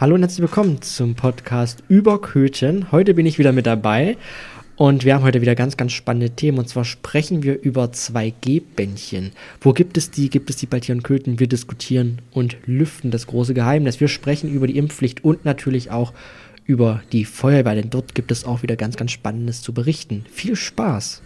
Hallo und herzlich willkommen zum Podcast über Köthen. Heute bin ich wieder mit dabei und wir haben heute wieder ganz, ganz spannende Themen. Und zwar sprechen wir über 2G-Bändchen. Wo gibt es die? Gibt es die bei Tier und Köthen? Wir diskutieren und lüften das große Geheimnis. Wir sprechen über die Impfpflicht und natürlich auch über die Feuerwehr, denn dort gibt es auch wieder ganz, ganz Spannendes zu berichten. Viel Spaß!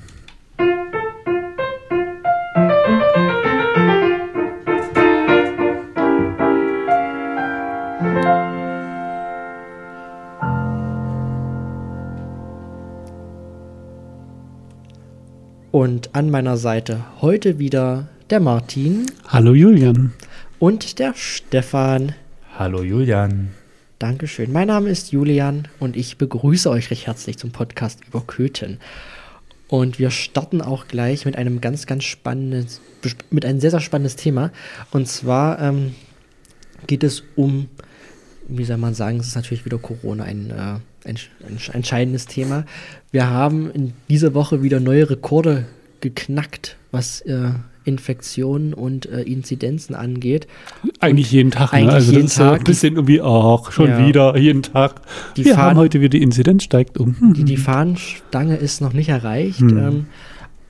Und an meiner Seite heute wieder der Martin. Hallo Julian. Und der Stefan. Hallo Julian. Dankeschön. Mein Name ist Julian und ich begrüße euch recht herzlich zum Podcast über Köthen. Und wir starten auch gleich mit einem ganz, ganz spannendes, mit einem sehr, sehr spannendes Thema. Und zwar ähm, geht es um, wie soll man sagen, es ist natürlich wieder Corona ein äh, ein, ein entscheidendes Thema. Wir haben in dieser Woche wieder neue Rekorde geknackt, was äh, Infektionen und äh, Inzidenzen angeht. Eigentlich und jeden Tag, ne? eigentlich ne? Also jeden das ist Tag. ein bisschen irgendwie, ach, schon Ja. wieder, jeden Tag. Die Wir Fahnen- haben heute wieder die Inzidenz steigt um. Hm. Die, die Fahnenstange ist noch nicht erreicht, Hm. ähm,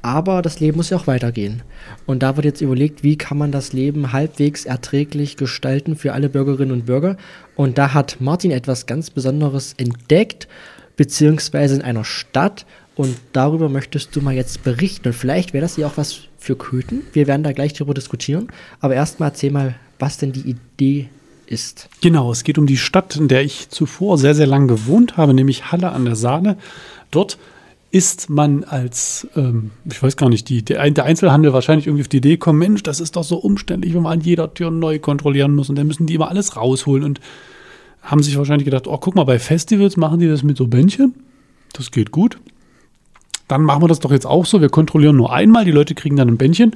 aber das Leben muss ja auch weitergehen. Und da wird jetzt überlegt, wie kann man das Leben halbwegs erträglich gestalten für alle Bürgerinnen und Bürger. Und da hat Martin etwas ganz Besonderes entdeckt, beziehungsweise in einer Stadt. Und darüber möchtest du mal jetzt berichten. Und vielleicht wäre das ja auch was für Köthen. Wir werden da gleich drüber diskutieren. Aber erstmal erzähl mal, was denn die Idee ist. Genau, es geht um die Stadt, in der ich zuvor sehr, sehr lang gewohnt habe, nämlich Halle an der Saale. Dort ist man als, ähm, ich weiß gar nicht, die, der, Einzelhandel wahrscheinlich irgendwie auf die Idee kommen, Mensch, das ist doch so umständlich, wenn man an jeder Tür neu kontrollieren muss und dann müssen die immer alles rausholen und haben sich wahrscheinlich gedacht, oh, guck mal, bei Festivals machen die das mit so Bändchen. Das geht gut. Dann machen wir das doch jetzt auch so. Wir kontrollieren nur einmal, die Leute kriegen dann ein Bändchen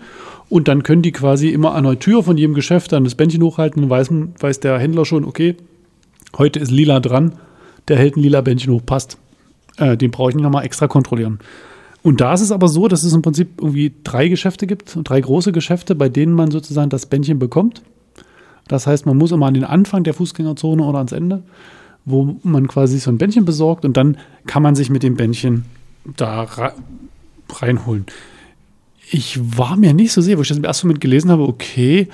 und dann können die quasi immer an der Tür von jedem Geschäft dann das Bändchen hochhalten und weiß, weiß der Händler schon, okay, heute ist lila dran, der hält ein lila Bändchen hoch, passt. Äh, den brauche ich nicht nochmal extra kontrollieren. Und da ist es aber so, dass es im Prinzip irgendwie drei Geschäfte gibt, drei große Geschäfte, bei denen man sozusagen das Bändchen bekommt. Das heißt, man muss immer an den Anfang der Fußgängerzone oder ans Ende, wo man quasi so ein Bändchen besorgt und dann kann man sich mit dem Bändchen da reinholen. Ich war mir nicht so sicher, wo ich das im ersten Moment gelesen habe, okay,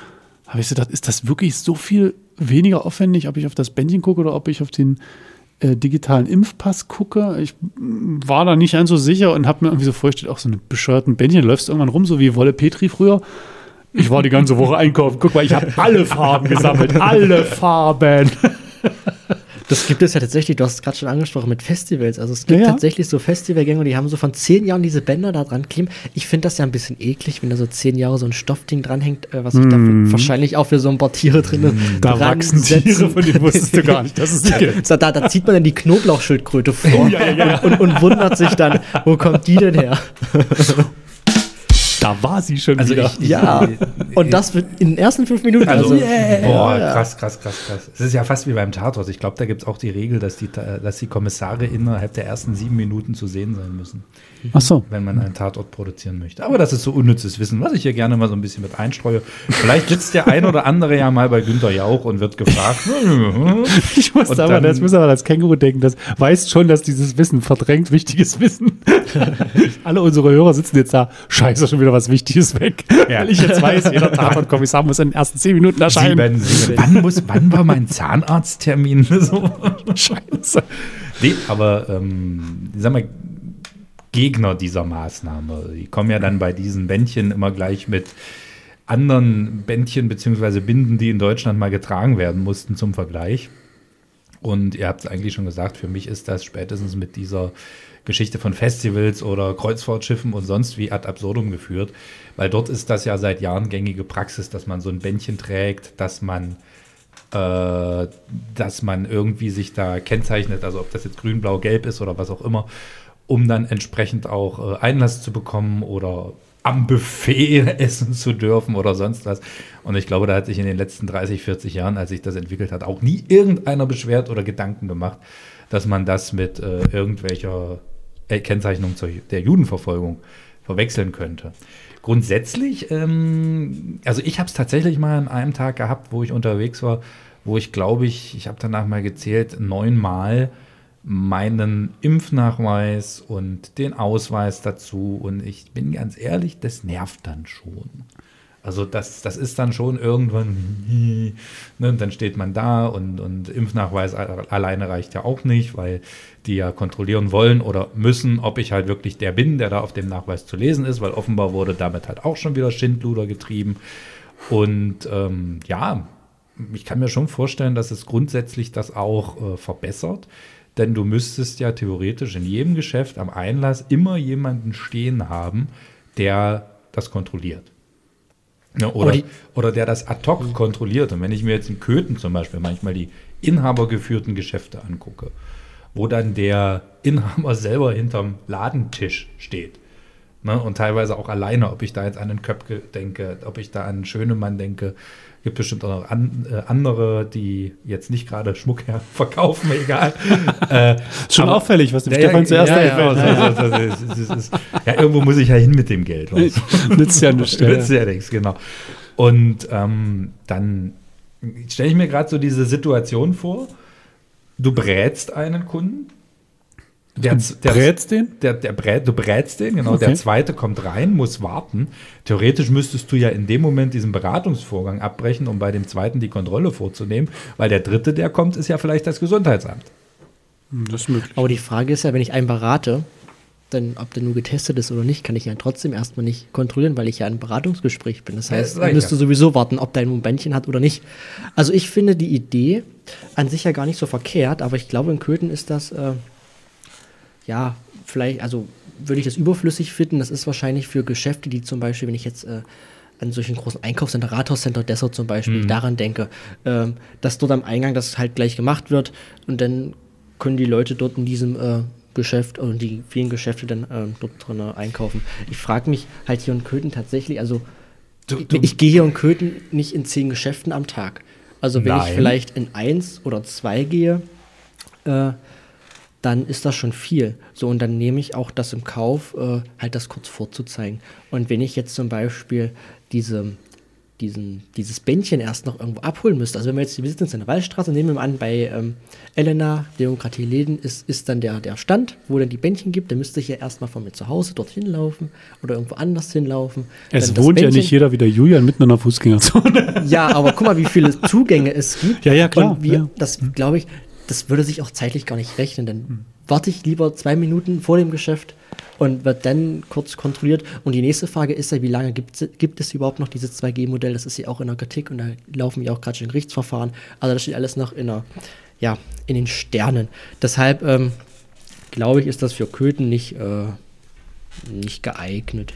habe ich gedacht, ist das wirklich so viel weniger aufwendig, ob ich auf das Bändchen gucke oder ob ich auf den äh, digitalen Impfpass gucke? Ich mm, war da nicht ganz so sicher und habe mir irgendwie so vorgestellt, auch so eine bescheuerten Bändchen, läufst irgendwann rum, so wie Wolle Petri früher. Ich war die ganze Woche einkaufen. Guck mal, ich habe alle Farben gesammelt. Alle Farben. Das gibt es ja tatsächlich, du hast es gerade schon angesprochen, mit Festivals. Also es gibt Ja, ja. tatsächlich so Festivalgänger, die haben so von zehn Jahren diese Bänder da dran kleben. Ich finde das ja ein bisschen eklig, wenn da so zehn Jahre so ein Stoffding dranhängt, äh, was sich da wahrscheinlich auch für so ein paar Tiere drin Mhm. Da dran wachsen setzen. Tiere, von denen wusstest du gar nicht, dass es die gibt. So, da, da zieht man dann die Knoblauchschildkröte vor Und, und wundert sich dann, wo kommt die denn her? Da war sie schon Also wieder. ich, ich, Ja, und das wird in den ersten fünf Minuten. Also, Also, boah, Ja. krass, krass, krass, krass. Es ist ja fast wie beim Tatort. Ich glaube, da gibt es auch die Regel, dass die, dass die Kommissare innerhalb der ersten sieben Minuten zu sehen sein müssen, Ach so. wenn man einen Tatort produzieren möchte. Aber das ist so unnützes Wissen, was ich hier gerne mal so ein bisschen mit einstreue. Vielleicht sitzt der ein oder andere ja mal bei Günter Jauch und wird gefragt. Ich muss Und aber, dann- das muss aber das Känguru denken, das weiß schon, dass dieses Wissen verdrängt wichtiges Wissen. Alle unsere Hörer sitzen jetzt da, scheiße, schon wieder was Wichtiges weg. Ja. Weil ich jetzt weiß, jeder Tatort-Kommissar muss in den ersten zehn Minuten erscheinen. Sieben, sieben. Wann, muss, wann war mein Zahnarzttermin? so. Scheiße. Nee, aber ähm, sag mal, Gegner dieser Maßnahme, die kommen ja dann bei diesen Bändchen immer gleich mit anderen Bändchen beziehungsweise Binden, die in Deutschland mal getragen werden mussten zum Vergleich. Und ihr habt es eigentlich schon gesagt, für mich ist das spätestens mit dieser Geschichte von Festivals oder Kreuzfahrtschiffen und sonst wie ad absurdum geführt, weil dort ist das ja seit Jahren gängige Praxis, dass man so ein Bändchen trägt, dass man äh, dass man irgendwie sich da kennzeichnet, also ob das jetzt grün, blau, gelb ist oder was auch immer, um dann entsprechend auch äh, Einlass zu bekommen oder am Buffet essen zu dürfen oder sonst was. Und ich glaube, da hat sich in den letzten 30, 40 Jahren, als sich das entwickelt hat, auch nie irgendeiner beschwert oder Gedanken gemacht, dass man das mit äh, irgendwelcher Kennzeichnung zur, der Judenverfolgung verwechseln könnte. Grundsätzlich, ähm, also ich habe es tatsächlich mal an einem Tag gehabt, wo ich unterwegs war, wo ich glaube ich, ich habe danach mal gezählt, neunmal meinen Impfnachweis und den Ausweis dazu. Und ich bin ganz ehrlich, das nervt dann schon. Also das, das ist dann schon irgendwann, ne, und dann steht man da und, und Impfnachweis alleine reicht ja auch nicht, weil die ja kontrollieren wollen oder müssen, ob ich halt wirklich der bin, der da auf dem Nachweis zu lesen ist, weil offenbar wurde damit halt auch schon wieder Schindluder getrieben. Und ähm, ja, ich kann mir schon vorstellen, dass es grundsätzlich das auch äh, verbessert. Denn du müsstest ja theoretisch in jedem Geschäft am Einlass immer jemanden stehen haben, der das kontrolliert. Ja, oder, oder der das ad hoc kontrolliert. Und wenn ich mir jetzt in Köthen zum Beispiel manchmal die inhabergeführten Geschäfte angucke, wo dann der Inhaber selber hinterm Ladentisch steht. Ne, und teilweise auch alleine, ob ich da jetzt an den Köpke denke, ob ich da an Schönemann denke, Gibt bestimmt auch noch an, äh, andere, die jetzt nicht gerade Schmuck her verkaufen, egal. äh, Schon aber, auffällig, was dem ja, Stefan zuerst ja, einfällt. Ja, ja, irgendwo muss ich ja hin mit dem Geld. Nützt ja nichts. Nützt ja nichts, genau. Und ähm, dann stelle ich mir gerade so diese Situation vor, du brätst einen Kunden, der, der, brätst den? Der, der brät, du brätst den, genau. Okay. Der zweite kommt rein, muss warten. Theoretisch müsstest du ja in dem Moment diesen Beratungsvorgang abbrechen, um bei dem zweiten die Kontrolle vorzunehmen, weil der dritte, der kommt, ist ja vielleicht das Gesundheitsamt. Hm, das ist möglich. Aber die Frage ist ja, wenn ich einen berate, dann, ob der nur getestet ist oder nicht, kann ich ja trotzdem erstmal nicht kontrollieren, weil ich ja ein Beratungsgespräch bin. Das heißt, ja, müsste ja. sowieso warten, ob der ein Momentchen hat oder nicht. Also ich finde die Idee an sich ja gar nicht so verkehrt, aber ich glaube, in Köthen ist das äh, ja, vielleicht, also würde ich das überflüssig finden. Das ist wahrscheinlich für Geschäfte, die zum Beispiel, wenn ich jetzt äh, an solchen großen Einkaufscenter, Rathauscenter Dessert zum Beispiel, mhm. daran denke, äh, dass dort am Eingang das halt gleich gemacht wird und dann können die Leute dort in diesem äh, Geschäft und die vielen Geschäfte dann äh, dort drin einkaufen. Ich frage mich halt hier in Köthen tatsächlich, also du, du, ich, ich gehe hier in Köthen nicht in zehn Geschäften am Tag. Also wenn Nein. ich vielleicht in eins oder zwei gehe, äh, dann ist das schon viel. So, und dann nehme ich auch das im Kauf, äh, halt das kurz vorzuzeigen. Und wenn ich jetzt zum Beispiel diese, diesen, dieses Bändchen erst noch irgendwo abholen müsste, also wenn wir jetzt, wir sitzen in der Waldstraße, nehmen wir mal an, bei ähm, Elena, Demokratie Läden, ist, ist dann der, der Stand, wo dann die Bändchen gibt, dann müsste ich ja erstmal von mir zu Hause dorthin laufen oder irgendwo anders hinlaufen. Es wohnt ja nicht jeder wie der Julian mitten in einer Fußgängerzone. Ja, aber guck mal, wie viele Zugänge es gibt. Ja, ja, klar. Und wir, ja. das glaube ich, das würde sich auch zeitlich gar nicht rechnen. Dann hm. warte ich lieber zwei Minuten vor dem Geschäft und wird dann kurz kontrolliert. Und die nächste Frage ist ja, wie lange gibt, gibt es überhaupt noch dieses 2G-Modell? Das ist ja auch in der Kritik und da laufen ja auch gerade schon Gerichtsverfahren. Also das steht alles noch in, der, ja, in den Sternen. Deshalb ähm, glaube ich, ist das für Köthen nicht, äh, nicht geeignet.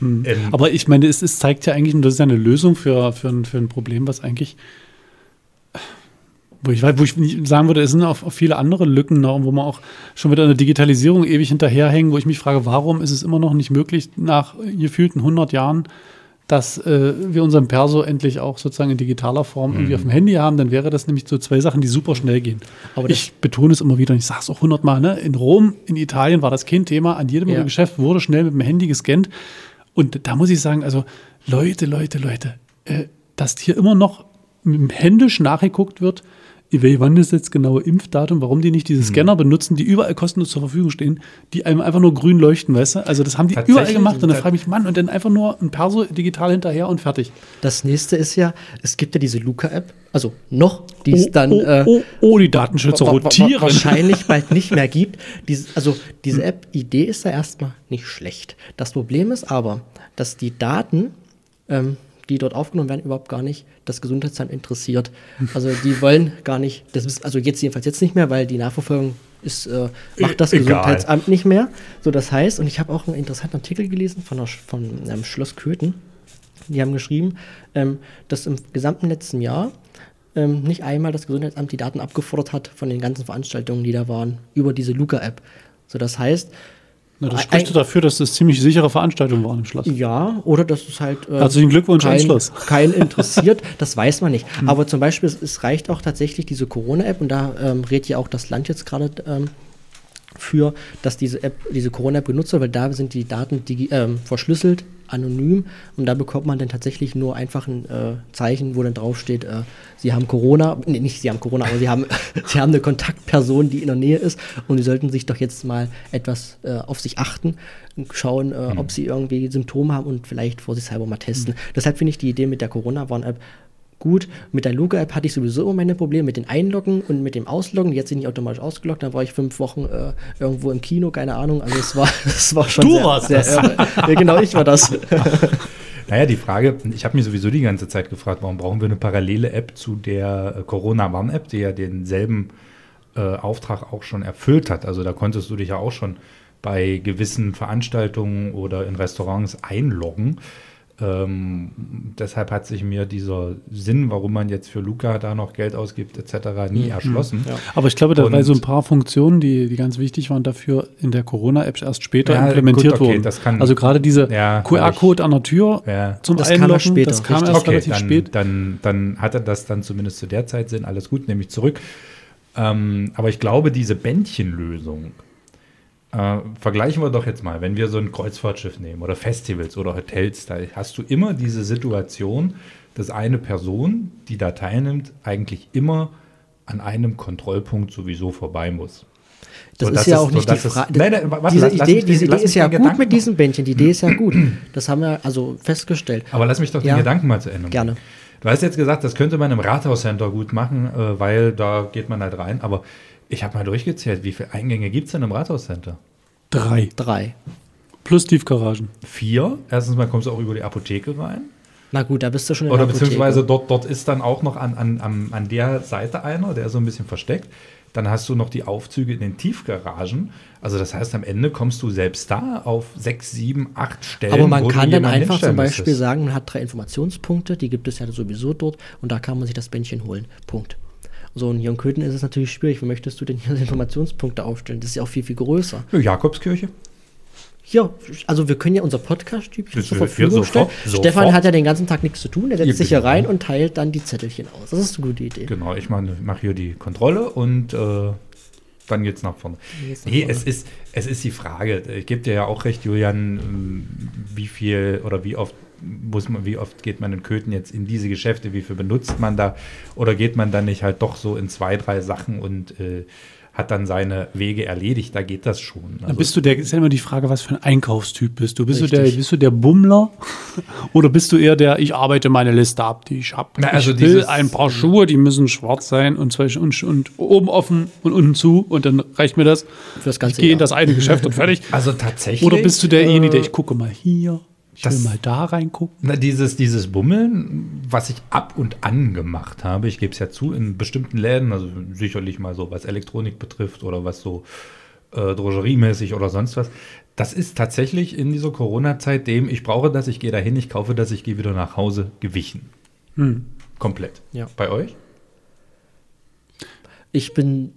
Hm. Ähm, Aber ich meine, es, es, zeigt ja eigentlich, und das ist ja eine Lösung für, für, ein, für ein Problem, was eigentlich wo ich, wo ich sagen würde, es sind auch viele andere Lücken noch, wo man auch schon wieder in der Digitalisierung ewig hinterherhängen, wo ich mich frage, warum ist es immer noch nicht möglich, nach gefühlten 100 Jahren, dass äh, wir unseren Perso endlich auch sozusagen in digitaler Form mhm. irgendwie auf dem Handy haben, dann wäre das nämlich so zwei Sachen, die super schnell gehen. Aber ich betone es immer wieder, und ich sage es auch hundertmal, ne? in Rom, in Italien war das kein Thema, an jedem ja. Geschäft wurde schnell mit dem Handy gescannt und da muss ich sagen, also Leute, Leute, Leute, äh, dass hier immer noch händisch nachgeguckt wird, wann ist jetzt genaue Impfdatum, warum die nicht diese Scanner benutzen, die überall kostenlos zur Verfügung stehen, die einem einfach nur grün leuchten, weißt du? Also das haben die überall gemacht und dann frage ich mich, Mann, und dann einfach nur ein Perso digital hinterher und fertig. Das nächste ist ja, es gibt ja diese Luca-App, also noch, die es oh, dann oh, äh, oh, oh, die Datenschützer rotieren. Wahrscheinlich bald nicht mehr gibt. Dies, also diese App-Idee ist ja erstmal nicht schlecht. Das Problem ist aber, dass die Daten ähm, die dort aufgenommen werden, überhaupt gar nicht das Gesundheitsamt interessiert. Also die wollen gar nicht, das ist, also jetzt jedenfalls jetzt nicht mehr, weil die Nachverfolgung ist, äh, macht das e Gesundheitsamt nicht mehr. So, das heißt, und ich habe auch einen interessanten Artikel gelesen von, der, von ähm, Schloss Köthen. Die haben geschrieben, ähm, dass im gesamten letzten Jahr ähm, nicht einmal das Gesundheitsamt die Daten abgefordert hat von den ganzen Veranstaltungen, die da waren, über diese Luca-App. So, das heißt, na, das spricht ein, dafür, dass es ziemlich sichere Veranstaltungen waren im Schloss. Ja, oder dass es halt. Äh, Herzlichen Glückwunsch kein, Schloss. Kein interessiert, das weiß man nicht. Hm. Aber zum Beispiel, es, es, reicht auch tatsächlich diese Corona-App und da ähm, redet ja auch das Land jetzt gerade ähm, für, dass diese App, diese Corona-App genutzt wird, weil da sind die Daten ähm, verschlüsselt, anonym. Und da bekommt man dann tatsächlich nur einfach ein äh, Zeichen, wo dann draufsteht, äh, Sie haben Corona, nee, nicht Sie haben Corona, aber Sie haben, Sie haben eine Kontaktperson, die in der Nähe ist. Und Sie sollten sich doch jetzt mal etwas äh, auf sich achten und schauen, äh, ob Sie irgendwie Symptome haben und vielleicht vorsichtshalber mal testen. Deshalb finde ich die Idee mit der Corona-Warn-App gut. Mit der Luca-App hatte ich sowieso immer meine Probleme mit den Einloggen und mit dem Ausloggen. Jetzt sind die automatisch ausgeloggt. Dann war ich fünf Wochen äh, irgendwo im Kino, keine Ahnung. Also es war, es war schon Du sehr, warst sehr das. irre. Ja, genau, ich war das. Naja, die Frage, ich habe mir sowieso die ganze Zeit gefragt, warum brauchen wir eine parallele App zu der äh, Corona-Warn-App, die ja denselben äh, Auftrag auch schon erfüllt hat. Also da konntest du dich ja auch schon bei gewissen Veranstaltungen oder in Restaurants einloggen. Ähm, deshalb hat sich mir dieser Sinn, warum man jetzt für Luca da noch Geld ausgibt, etc., nie erschlossen. Ja. Aber ich glaube, da waren so ein paar Funktionen, die, die ganz wichtig waren dafür in der Corona-App erst später Ja, implementiert gut, okay, wurden. das kann- also gerade dieser Ja, QR-Code an der Tür Ja. zum Das Einloggen, später, das kam richtig. erst Okay, relativ dann, spät. Dann, dann hatte das dann zumindest zu der Zeit Sinn. Alles gut, nehme ich zurück. Ähm, aber ich glaube, diese Bändchenlösung, äh, vergleichen wir doch jetzt mal, wenn wir so ein Kreuzfahrtschiff nehmen oder Festivals oder Hotels, da hast du immer diese Situation, dass eine Person, die da teilnimmt, eigentlich immer an einem Kontrollpunkt sowieso vorbei muss. Das So, ist das ja ist- auch so, nicht die das ist- Frage. Diese lass- lass Idee, mich den- diese lass Idee ist mich ja gut Gedanken mit diesen Bändchen. Die Idee ist ja gut. Das haben wir also festgestellt. Aber lass mich doch den Ja. Gedanken mal zu Ende machen. Gerne. Du hast jetzt gesagt, das könnte man im Rathauscenter gut machen, äh, weil da geht man halt rein. Aber ich habe mal durchgezählt, wie viele Eingänge gibt es denn im Rathauscenter? Drei. Drei. Plus Tiefgaragen. Vier. Erstens mal kommst du auch über die Apotheke rein. Na gut, da bist du schon in Oder der Apotheke. beziehungsweise dort, dort ist dann auch noch an, an, an, an der Seite einer, der ist so ein bisschen versteckt. Dann hast du noch die Aufzüge in den Tiefgaragen. Also das heißt, am Ende kommst du selbst da auf sechs, sieben, acht Stellen. Aber man kann dann einfach zum Beispiel müsstest. sagen, man hat drei Informationspunkte, die gibt es ja sowieso dort und da kann man sich das Bändchen holen. Punkt. So, und hier in Köthen ist es natürlich schwierig. Wie möchtest du denn hier Informationspunkte aufstellen? Das ist ja auch viel, viel größer. Ja, Jakobskirche. Hier, also wir können ja unser Podcast-Typ Wir- zur Verfügung wir stellen. sofort, Stefan sofort. hat ja den ganzen Tag nichts zu tun. Der setzt Ja, sich hier rein und teilt dann die Zettelchen aus. Das ist eine gute Idee. Genau, ich mache mach hier die Kontrolle und äh, dann geht's nach vorne. geht's nach Nee, vorne. es ist, es ist die Frage. Ich gebe dir ja auch recht, Julian, ähm, wie viel oder wie oft muss man, wie oft geht man in Köthen jetzt in diese Geschäfte, wie viel benutzt man da oder geht man dann nicht halt doch so in zwei, drei Sachen und äh, hat dann seine Wege erledigt, da geht das schon. Dann Also, bist du der, ist ja immer die Frage, was für ein Einkaufstyp bist du? Bist du der, bist du der Bummler? Oder bist du eher der, ich arbeite meine Liste ab, die ich habe? Also ich will ein paar Schuhe, die müssen schwarz sein und, zwei, und, und oben offen und unten zu und dann reicht mir das. Für das Ich ganze gehe in das eine Geschäft und fertig. also tatsächlich. Oder bist du derjenige, der äh, ich gucke mal hier, ich will das- mal da reingucken? Na, dieses, dieses Bummeln, was ich ab und an gemacht habe, ich gebe es ja zu, in bestimmten Läden, also sicherlich mal so, was Elektronik betrifft oder was so äh, drogeriemäßig oder sonst was, das ist tatsächlich in dieser Corona-Zeit dem, ich brauche das, ich gehe dahin, ich kaufe das, ich gehe wieder nach Hause, gewichen. Hm. Komplett. Ja. Bei euch? Ich bin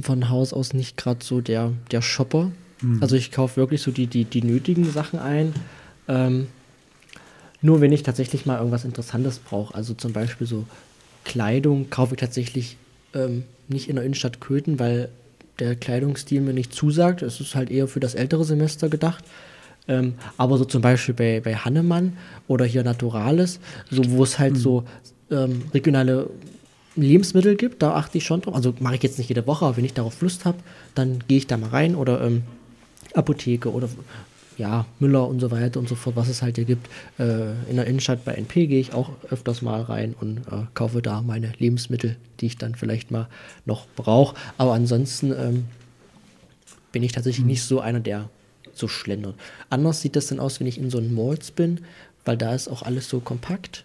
von Haus aus nicht gerade so der, der Shopper. Mhm. Also ich kaufe wirklich so die, die, die nötigen Sachen ein. Ähm, nur wenn ich tatsächlich mal irgendwas Interessantes brauche. Also zum Beispiel so Kleidung kaufe ich tatsächlich ähm, nicht in der Innenstadt Köthen, weil der Kleidungsstil mir nicht zusagt. Es ist halt eher für das ältere Semester gedacht. Ähm, aber so zum Beispiel bei, bei Hannemann oder hier Naturales, so wo es halt so ähm, regionale Lebensmittel gibt, da achte ich schon drauf. Also mache ich jetzt nicht jede Woche, aber wenn ich darauf Lust habe, dann gehe ich da mal rein oder ähm, Apotheke oder ja, Müller und so weiter und so fort, was es halt hier gibt. Äh, in der Innenstadt bei NP gehe ich auch öfters mal rein und äh, kaufe da meine Lebensmittel, die ich dann vielleicht mal noch brauche. Aber ansonsten ähm, bin ich tatsächlich nicht so einer, der so schlendert. Anders sieht das dann aus, wenn ich in so einem Malls bin, weil da ist auch alles so kompakt.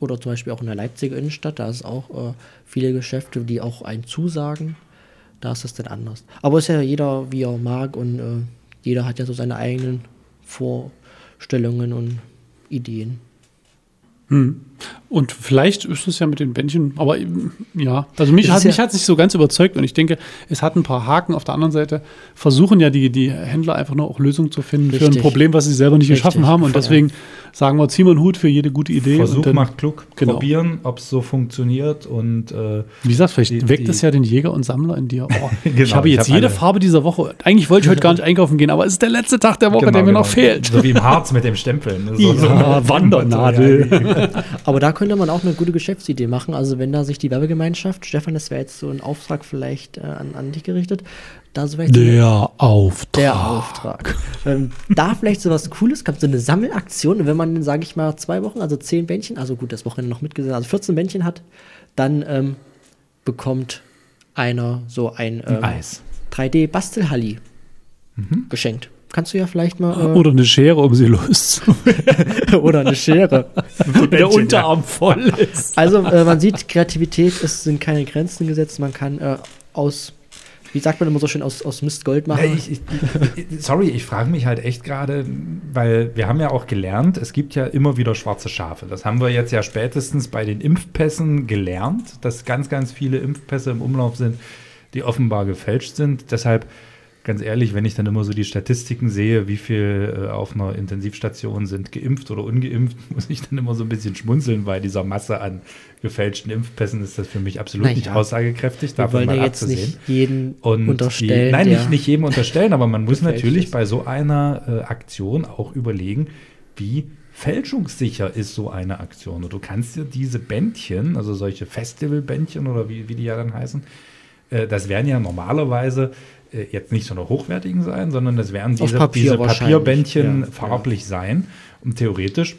Oder zum Beispiel auch in der Leipziger Innenstadt, da ist auch äh, viele Geschäfte, die auch einen zusagen. Da ist das dann anders. Aber ist ja jeder, wie er mag und äh, jeder hat ja so seine eigenen Vorstellungen und Ideen. Hm. Und vielleicht ist es ja mit den Bändchen, aber ähm, ja, also mich hat ja- mich hat nicht so ganz überzeugt und ich denke, es hat ein paar Haken. Auf der anderen Seite versuchen ja die, die Händler einfach nur auch Lösungen zu finden für ein Richtig. Problem, was sie selber nicht Richtig. geschaffen haben. Und deswegen sagen wir, ziehen wir einen Hut für jede gute Idee. Versuch und dann, macht klug. Genau. Probieren, ob es so funktioniert und äh, Wie gesagt, vielleicht Die- weckt es ja den Jäger und Sammler in dir. Oh, ich Genau, habe ich jetzt hab jede alle- Farbe dieser Woche. Eigentlich wollte ich heute gar nicht einkaufen gehen, aber es ist der letzte Tag der Woche, genau, der mir genau. noch fehlt. So wie im Harz mit dem Stempeln. So, Ja, so Wandernadel. Aber da könnte man auch eine gute Geschäftsidee machen. Also wenn da sich die Werbegemeinschaft, Stefan, das wäre jetzt so ein Auftrag vielleicht äh, an, an dich gerichtet, da so vielleicht Der Auftrag. der Auftrag. ähm, da vielleicht so was Cooles kommt, so eine Sammelaktion. Und wenn man, sage ich mal, zwei Wochen, also zehn Bändchen, also gut, das Wochenende noch mitgesehen, also 14 Bändchen hat, dann ähm, bekommt einer so ein ähm, Eis. 3D-Bastelhalli geschenkt. Kannst du ja vielleicht mal. Äh, Oder eine Schere, um sie loszuwerden. oder eine Schere. Der Unterarm voll ist. Also äh, man sieht, Kreativität, es sind keine Grenzen gesetzt. Man kann äh, aus, wie sagt man immer so schön, aus, aus Mist Gold machen. Nee, ich, ich, ich- sorry, ich frage mich halt echt gerade, weil wir haben ja auch gelernt, es gibt ja immer wieder schwarze Schafe. Das haben wir jetzt ja spätestens bei den Impfpässen gelernt, dass ganz, ganz viele Impfpässe im Umlauf sind, die offenbar gefälscht sind. Deshalb, ganz ehrlich, wenn ich dann immer so die Statistiken sehe, wie viel äh, auf einer Intensivstation sind geimpft oder ungeimpft, muss ich dann immer so ein bisschen schmunzeln, bei dieser Masse an gefälschten Impfpässen ist das für mich absolut Na nicht aussagekräftig. Davon mal ja jetzt abzusehen. nicht jeden Und unterstellen. die, nein, nicht, nicht jedem unterstellen, aber man muss natürlich ist. bei so einer äh, Aktion auch überlegen, wie fälschungssicher ist so eine Aktion. Und du kannst dir diese Bändchen, also solche Festivalbändchen oder wie, wie die ja dann heißen, äh, das werden ja normalerweise äh, jetzt nicht so eine hochwertigen sein, sondern das werden diese, Papier diese Papierbändchen ja, farblich sein. Und theoretisch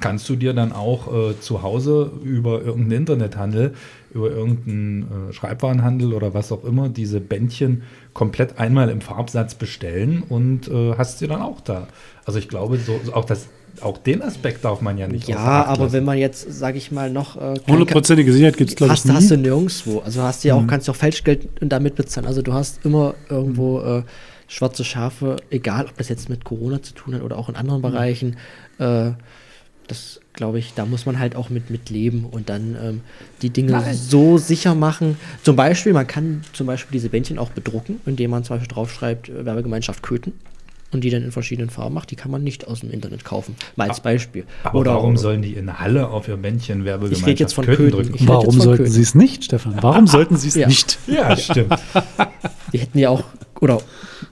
kannst du dir dann auch äh, zu Hause über irgendeinen Internethandel, über irgendeinen äh, Schreibwarenhandel oder was auch immer, diese Bändchen komplett einmal im Farbsatz bestellen und äh, hast sie dann auch da. Also ich glaube, so auch, das, auch den Aspekt darf man ja nicht Ja, aber lassen. wenn man jetzt, sage ich mal, noch. Äh, Hundertprozentige Sicherheit gibt es, glaube ich, hast, hast du nie. nirgendwo. Also hast du ja auch, kannst du auch Falschgeld damit bezahlen. Also du hast immer irgendwo äh, schwarze Schafe, egal ob das jetzt mit Corona zu tun hat oder auch in anderen Bereichen. Äh, das glaube ich, da muss man halt auch mit, mit leben und dann ähm, die Dinge Nein. so sicher machen. Zum Beispiel, man kann zum Beispiel diese Bändchen auch bedrucken, indem man zum Beispiel draufschreibt, äh, Werbegemeinschaft Köthen. Und die dann in verschiedenen Farben macht, die kann man nicht aus dem Internet kaufen. Mal als Beispiel. Aber oder warum sollen die in Halle auf ihr Bändchen Ich Werbegemeinschaft rede jetzt von Köthen Köthen. drücken? Ich Warum jetzt von sollten sie es nicht, Stefan? Warum sollten sie es Ja. nicht? Ja, stimmt. Die hätten ja auch, oder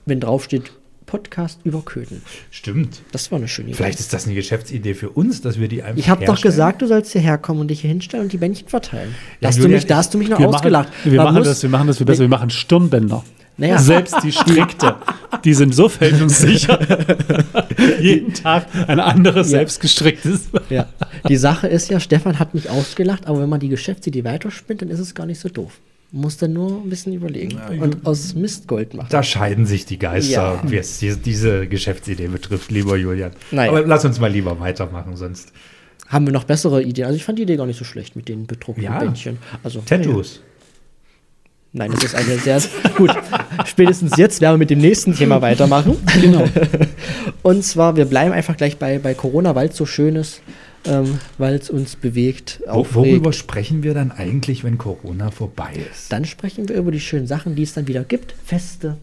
wenn draufsteht, Podcast über Köthen. stimmt. Das war eine schöne Idee. Vielleicht ist das eine Geschäftsidee für uns, dass wir die einfach ich habe doch gesagt, du sollst hierher kommen und dich hier hinstellen und die Bändchen verteilen. Da Ja, hast, du mich, da hast du mich noch Wir ausgelacht. machen, wir, Man machen muss- das, wir machen das viel besser. Wir machen Stirnbänder. Naja. Selbst die Strikte, die sind so fälschungssicher. Jeden Tag ein anderes Ja. selbstgestricktes. Ja. Die Sache ist ja, Stefan hat mich ausgelacht, aber wenn man die Geschäftsidee weiterspinnt, dann ist es gar nicht so doof. Man muss dann nur ein bisschen überlegen und aus Mist Gold machen. Da scheiden sich die Geister, Ja. wie es die, diese Geschäftsidee betrifft, lieber Julian. Naja. Aber lass uns mal lieber weitermachen, sonst. Haben wir noch bessere Ideen? Also ich fand die Idee gar nicht so schlecht mit den bedruckten Ja. Bändchen. Also, Tattoos. Nein, das ist eine sehr gut. Spätestens jetzt werden wir mit dem nächsten Thema weitermachen. Genau. Und zwar, wir bleiben einfach gleich bei, bei Corona, weil es so schön ist, ähm, weil es uns bewegt, aufregt. worüber sprechen wir dann eigentlich, wenn Corona vorbei ist? Dann sprechen wir über die schönen Sachen, die es dann wieder gibt. Feste,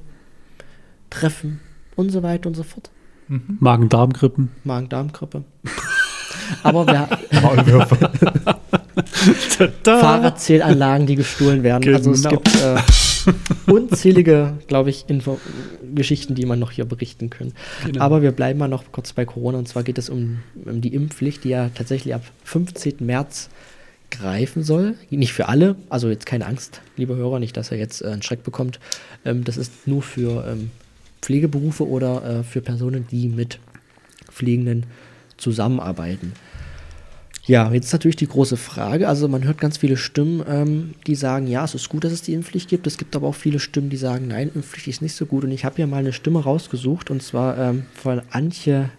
Treffen und so weiter und so fort. Magen-Darm-Grippen. Magen-Darm-Grippe. Aber wir. Fahrradzählanlagen, die gestohlen werden. Also es Genau. gibt äh, unzählige, glaube ich, Info Geschichten, die man noch hier berichten können. Genau. Aber wir bleiben mal noch kurz bei Corona und zwar geht es um, um die Impfpflicht, die ja tatsächlich ab 15. März greifen soll. Nicht für alle, also jetzt keine Angst, liebe Hörer, nicht, dass er jetzt äh, einen Schreck bekommt. Ähm, das ist nur für ähm, Pflegeberufe oder äh, für Personen, die mit Pflegenden zusammenarbeiten. Ja, jetzt natürlich die große Frage. Also man hört ganz viele Stimmen, ähm, die sagen, ja, es ist gut, dass es die Impfpflicht gibt. Es gibt aber auch viele Stimmen, die sagen, nein, Impfpflicht ist nicht so gut. Und ich habe hier mal eine Stimme rausgesucht und zwar ähm, von Antje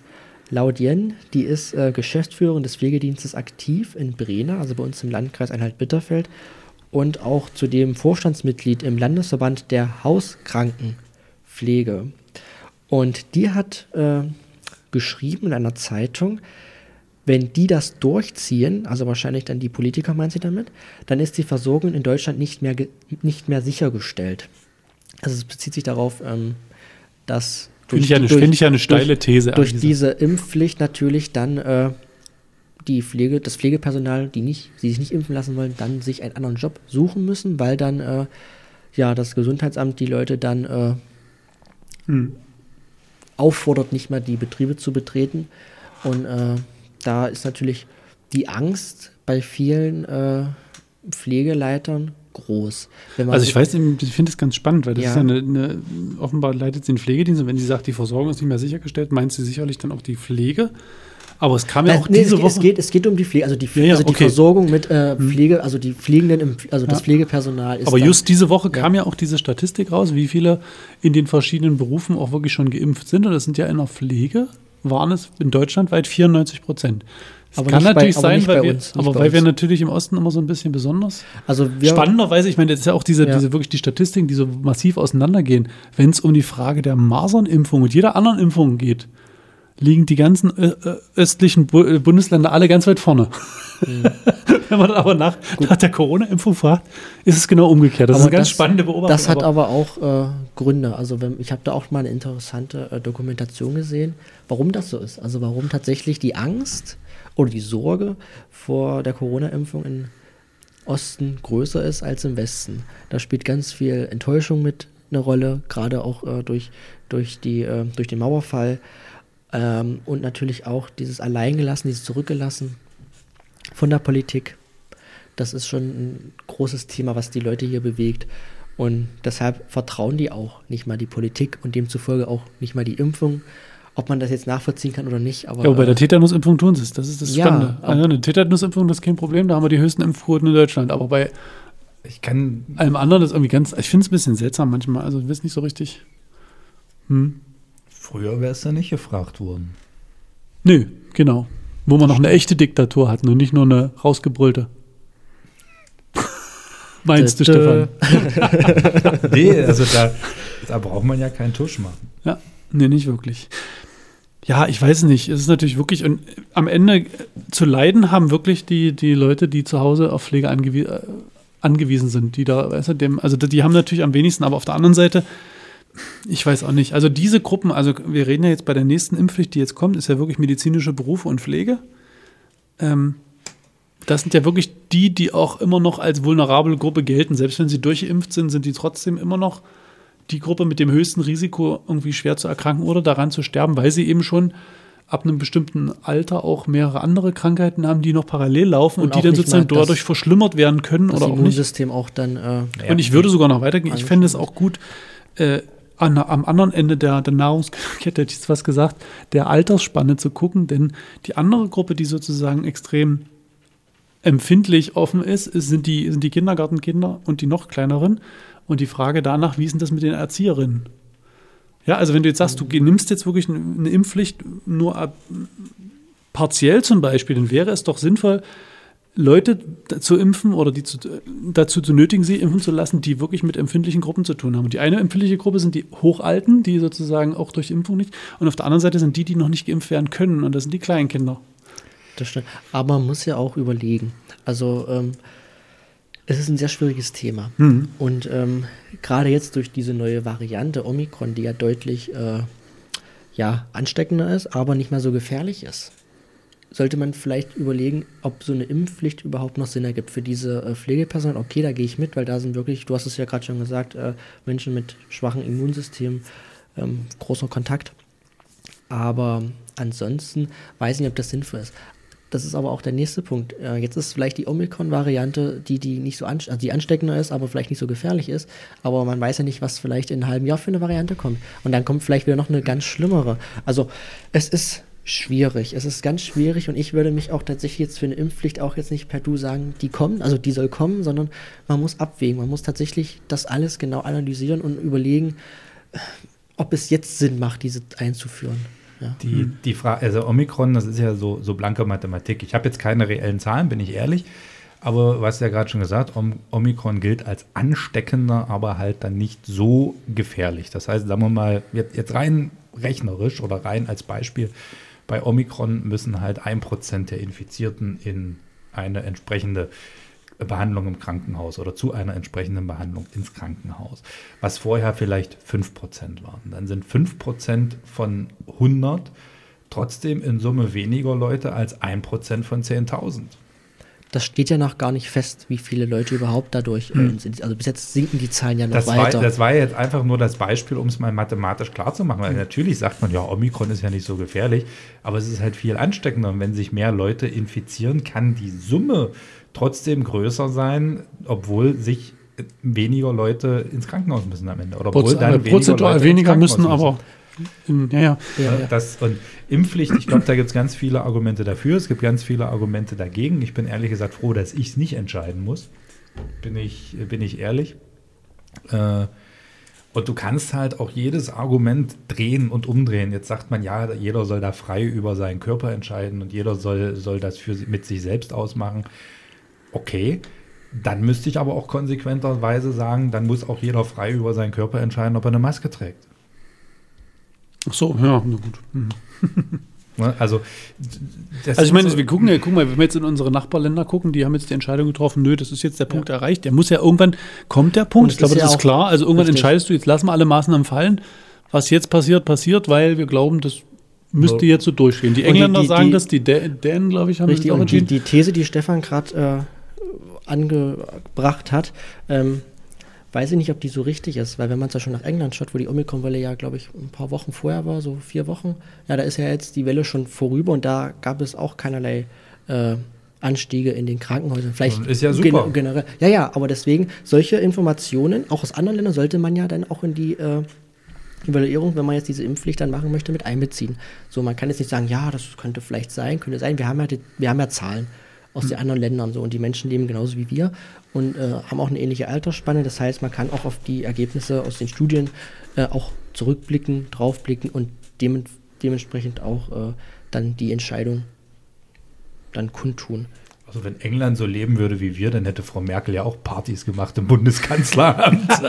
Laudien. Die ist äh, Geschäftsführerin des Pflegedienstes aktiv in Brena, also bei uns im Landkreis Einheit-Bitterfeld und auch zudem Vorstandsmitglied im Landesverband der Hauskrankenpflege. Und die hat äh, geschrieben in einer Zeitung, wenn die das durchziehen, also wahrscheinlich dann die Politiker meint sie damit, dann ist die Versorgung in Deutschland nicht mehr, nicht mehr sichergestellt. Also es bezieht sich darauf, ähm, dass Finde ich, durch, find ich eine steile These. Durch diese Impfpflicht natürlich dann äh, die Pflege, das Pflegepersonal, die nicht, die sich nicht impfen lassen wollen, dann sich einen anderen Job suchen müssen, weil dann äh, ja das Gesundheitsamt die Leute dann äh, hm. auffordert, nicht mehr die Betriebe zu betreten. Und äh, da ist natürlich die Angst bei vielen äh, Pflegeleitern groß. also ich weiß, ich finde es ganz spannend, weil das ja. ist ja eine, eine, offenbar leitet sie den Pflegedienst und wenn sie sagt, die Versorgung ist nicht mehr sichergestellt, meint sie sicherlich dann auch die Pflege. Aber es kam ja auch nee, diese es Woche. Es geht, es geht um die Pflege, also die, ja, ja, also die okay. Versorgung mit äh, hm. Pflege, also die Pflegenden, im, also das Pflegepersonal ist. Aber just diese Woche kam ja auch diese Statistik raus, wie viele in den verschiedenen Berufen auch wirklich schon geimpft sind. Und das sind ja in der Pflege, waren es in Deutschland weit 94 Prozent. Aber kann natürlich bei, sein, weil wir, uns, aber weil uns. wir natürlich im Osten immer so ein bisschen besonders. Also wir, Spannenderweise, ich meine, das ist ja auch diese, ja. diese wirklich die Statistiken, die so massiv auseinandergehen. Wenn es um die Frage der Masernimpfung und jeder anderen Impfung geht, liegen die ganzen östlichen äh, Bundesländer alle ganz weit vorne. Mhm. Wenn man aber nach, nach der Corona-Impfung fragt, ist es genau umgekehrt. Das aber ist eine ganz das, spannende Beobachtung. Das hat aber, aber auch äh, Gründe. Also wenn, ich habe da auch mal eine interessante äh, Dokumentation gesehen, warum das so ist. Also warum tatsächlich die Angst oder die Sorge vor der Corona-Impfung im Osten größer ist als im Westen. Da spielt ganz viel Enttäuschung mit eine Rolle, gerade auch äh, durch, durch, die, äh, durch den Mauerfall. Ähm, und natürlich auch dieses Alleingelassen, dieses Zurückgelassen von der Politik. Das ist schon ein großes Thema, was die Leute hier bewegt. Und deshalb vertrauen die auch nicht mal die Politik und demzufolge auch nicht mal die Impfung. Ob man das jetzt nachvollziehen kann oder nicht. Aber, ja, bei der äh, Tetanusimpfung tun sie es. Das ist das ja, Spannende. Also eine Tetanusimpfung, das ist kein Problem. Da haben wir die höchsten Impfquoten in Deutschland. Aber bei ich kann allem anderen ist irgendwie ganz. Ich finde es ein bisschen seltsam manchmal. Also, ich weiß nicht so richtig. Hm. Früher wäre es ja nicht gefragt worden. Nö, genau. Wo man noch eine echte Diktatur hatten und nicht nur eine rausgebrüllte. Meinst du, Stefan? nee, also da, da braucht man ja keinen Tusch machen. Ja, nee, nicht wirklich. Ja, ich weiß nicht. Es ist natürlich wirklich, und am Ende zu leiden haben wirklich die, die Leute, die zu Hause auf Pflege angewie äh, angewiesen sind, die da, weißt du, dem, also die haben natürlich am wenigsten, aber auf der anderen Seite ich weiß auch nicht. Also diese Gruppen, also wir reden ja jetzt bei der nächsten Impfpflicht, die jetzt kommt, ist ja wirklich medizinische Berufe und Pflege. Ähm, das sind ja wirklich die, die auch immer noch als vulnerable Gruppe gelten. Selbst wenn sie durchimpft sind, sind die trotzdem immer noch die Gruppe mit dem höchsten Risiko, irgendwie schwer zu erkranken oder daran zu sterben, weil sie eben schon ab einem bestimmten Alter auch mehrere andere Krankheiten haben, die noch parallel laufen und, und die dann sozusagen dadurch verschlimmert werden können das oder auch nicht. Auch dann. Äh, und ich würde sogar noch weitergehen. Ich fände es auch gut, äh, an, am anderen Ende der, der Nahrungskette, hätte ich jetzt was gesagt, der Altersspanne zu gucken, denn die andere Gruppe, die sozusagen extrem empfindlich offen ist, sind die, sind die Kindergartenkinder und die noch kleineren. Und die Frage danach, wie ist denn das mit den Erzieherinnen? Ja, also wenn du jetzt sagst, du nimmst jetzt wirklich eine Impfpflicht nur ab, partiell zum Beispiel, dann wäre es doch sinnvoll, Leute zu impfen oder die zu, dazu zu nötigen, sie impfen zu lassen, die wirklich mit empfindlichen Gruppen zu tun haben. Und die eine empfindliche Gruppe sind die Hochalten, die sozusagen auch durch Impfung nicht. Und auf der anderen Seite sind die, die noch nicht geimpft werden können. Und das sind die Kleinkinder. Das stimmt. Aber man muss ja auch überlegen. Also, ähm, es ist ein sehr schwieriges Thema. Mhm. Und ähm, gerade jetzt durch diese neue Variante Omikron, die ja deutlich äh, ja, ansteckender ist, aber nicht mehr so gefährlich ist sollte man vielleicht überlegen, ob so eine Impfpflicht überhaupt noch Sinn ergibt für diese äh, Pflegepersonen. Okay, da gehe ich mit, weil da sind wirklich, du hast es ja gerade schon gesagt, äh, Menschen mit schwachem Immunsystem, ähm, großer Kontakt. Aber ansonsten weiß ich nicht, ob das sinnvoll ist. Das ist aber auch der nächste Punkt. Äh, jetzt ist vielleicht die Omikron-Variante, die, die nicht so anste also die ansteckender ist, aber vielleicht nicht so gefährlich ist. Aber man weiß ja nicht, was vielleicht in einem halben Jahr für eine Variante kommt. Und dann kommt vielleicht wieder noch eine ganz schlimmere. Also es ist schwierig. Es ist ganz schwierig und ich würde mich auch tatsächlich jetzt für eine Impfpflicht auch jetzt nicht per Du sagen, die kommt, also die soll kommen, sondern man muss abwägen. Man muss tatsächlich das alles genau analysieren und überlegen, ob es jetzt Sinn macht, diese einzuführen. Ja. Die, hm. die Frage, also Omikron, das ist ja so, so blanke Mathematik. Ich habe jetzt keine reellen Zahlen, bin ich ehrlich. Aber du hast ja gerade schon gesagt, Omikron gilt als ansteckender, aber halt dann nicht so gefährlich. Das heißt, sagen wir mal, jetzt rein rechnerisch oder rein als Beispiel, Bei Omikron müssen halt ein Prozent der Infizierten in eine entsprechende Behandlung im Krankenhaus oder zu einer entsprechenden Behandlung ins Krankenhaus, was vorher vielleicht 5% waren. Dann sind 5% von 100 trotzdem in Summe weniger Leute als 1% von 10.000. Das steht ja noch gar nicht fest, wie viele Leute überhaupt dadurch Hm. äh, sind. Also bis jetzt sinken die Zahlen ja noch Das war, weiter. das war jetzt einfach nur das Beispiel, um es mal mathematisch klar zu machen. Weil natürlich sagt man, ja, Omikron ist ja nicht so gefährlich, aber es ist halt viel ansteckender. Und wenn sich mehr Leute infizieren, kann die Summe trotzdem größer sein, obwohl sich weniger Leute ins Krankenhaus müssen am Ende. Oder obwohl Proz- aber weniger prozentual Leute weniger Krankenhaus müssen, aber ja, ja. ja, ja. Das, und Impfpflicht, ich glaube, da gibt es ganz viele Argumente dafür, es gibt ganz viele Argumente dagegen. Ich bin ehrlich gesagt froh, dass ich es nicht entscheiden muss. Bin ich, bin ich ehrlich. Äh, und du kannst halt auch jedes Argument drehen und umdrehen. Jetzt sagt man, ja, jeder soll da frei über seinen Körper entscheiden und jeder soll, soll das für, mit sich selbst ausmachen. Okay, dann müsste ich aber auch konsequenterweise sagen, dann muss auch jeder frei über seinen Körper entscheiden, ob er eine Maske trägt. Ach so, ja, na gut. Mhm. Also, das Also ich meine, so- wir gucken ja, guck mal, wenn wir jetzt in unsere Nachbarländer gucken, die haben jetzt die Entscheidung getroffen, nö, das ist jetzt der Punkt erreicht. Der muss ja irgendwann, kommt der Punkt, ich glaube, ja das ist klar. Also irgendwann richtig. entscheidest du, jetzt lassen wir alle Maßnahmen fallen. Was jetzt passiert, passiert, weil wir glauben, das müsste Ja. jetzt so durchgehen. Die Und die- Engländer die- sagen die- das, die Dä- Dänen, glaube ich, haben Richtig, das auch entschieden. die These, die Stefan gerade äh, angebracht hat, ähm, weiß ich nicht, ob die so richtig ist, weil wenn man es ja schon nach England schaut, wo die Omikron-Welle ja, glaube ich, ein paar Wochen vorher war, so vier Wochen, ja, da ist ja jetzt die Welle schon vorüber und da gab es auch keinerlei äh, Anstiege in den Krankenhäusern. Vielleicht Ist ja super. gen- generell. Ja, ja, aber deswegen, solche Informationen, auch aus anderen Ländern, sollte man ja dann auch in die äh, Evaluierung, wenn man jetzt diese Impfpflicht dann machen möchte, mit einbeziehen. So, man kann jetzt nicht sagen, ja, das könnte vielleicht sein, könnte sein. Wir haben ja, die, wir haben ja Zahlen aus den anderen Ländern so und die Menschen leben genauso wie wir und äh, haben auch eine ähnliche Altersspanne. Das heißt, man kann auch auf die Ergebnisse aus den Studien äh, auch zurückblicken, draufblicken und dem, dementsprechend auch äh, dann die Entscheidung dann kundtun. Also wenn England so leben würde wie wir, dann hätte Frau Merkel ja auch Partys gemacht im Bundeskanzleramt.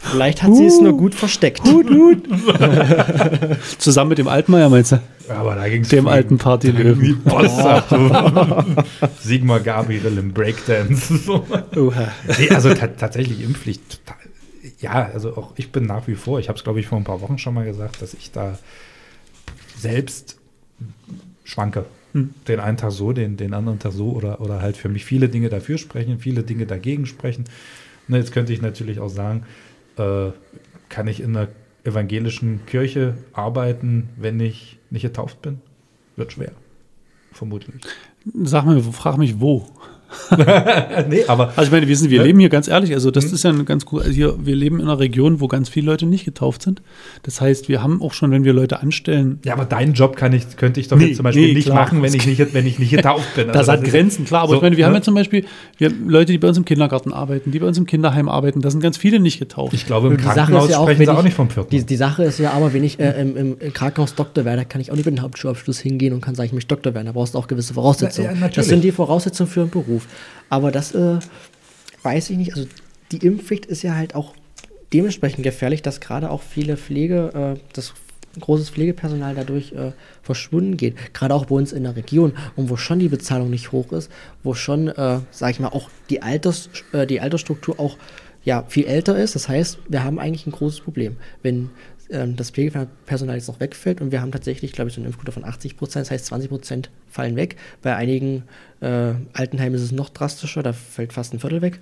Vielleicht hat sie es nur gut versteckt. Zusammen mit dem Altmaier, meinst du? Aber da ging es Dem alten Partylöwen. Sigmar Gabriel im Breakdance. So. Nee, also ta tatsächlich Impfpflicht. total- Ja, also auch ich bin nach wie vor, ich habe es glaube ich vor ein paar Wochen schon mal gesagt, dass ich da selbst schwanke. Den einen Tag so, den, den anderen Tag so oder, oder halt für mich viele Dinge dafür sprechen, viele Dinge dagegen sprechen. Ne, jetzt könnte ich natürlich auch sagen, äh, kann ich in einer evangelischen Kirche arbeiten, wenn ich nicht getauft bin? Wird schwer. Vermutlich. Sag mal, frag mich wo. nee, aber Also ich meine, wir, sind, wir Ja. leben hier ganz ehrlich, also das Mhm. ist ja ein ganz cool, also hier, wir leben in einer Region, wo ganz viele Leute nicht getauft sind. Das heißt, wir haben auch schon, wenn wir Leute anstellen, Ja, aber deinen Job kann ich, könnte ich doch Nee, jetzt zum Beispiel nee, nicht klar. machen, wenn ich nicht, wenn ich nicht getauft bin. das Also hat Grenzen, klar, aber so, ich meine, wir haben ne? ja zum Beispiel wir haben Leute, die bei uns im Kindergarten arbeiten, die bei uns im Kinderheim arbeiten, da sind ganz viele nicht getauft. Ich glaube, im Die Krankenhaus ja auch, sprechen sie auch ich- nicht vom Vierten. Die, die Sache ist ja aber, wenn ich äh, im, im, Krankenhaus Doktor werde, kann ich auch nicht mit dem Hauptschulabschluss hingehen und kann sagen, ich möchte Doktor werden. Da brauchst du auch gewisse Voraussetzungen. Ja, ja, das sind die Voraussetzungen für einen Beruf. Aber das äh, weiß ich nicht. Also die Impfpflicht ist ja halt auch dementsprechend gefährlich, dass gerade auch viele Pflege, äh, das großes Pflegepersonal dadurch äh, verschwunden geht. Gerade auch bei uns in der Region, und wo schon die Bezahlung nicht hoch ist, wo schon, äh, sag ich mal, auch die, Alters, äh, die Altersstruktur auch ja, viel älter ist. Das heißt, wir haben eigentlich ein großes Problem. Wenn ähm, das Pflegepersonal jetzt noch wegfällt und wir haben tatsächlich, glaube ich, so eine Impfquote von 80 Prozent, das heißt 20 Prozent fallen weg. Bei einigen äh, Altenheimen ist es noch drastischer, da fällt fast ein Viertel weg.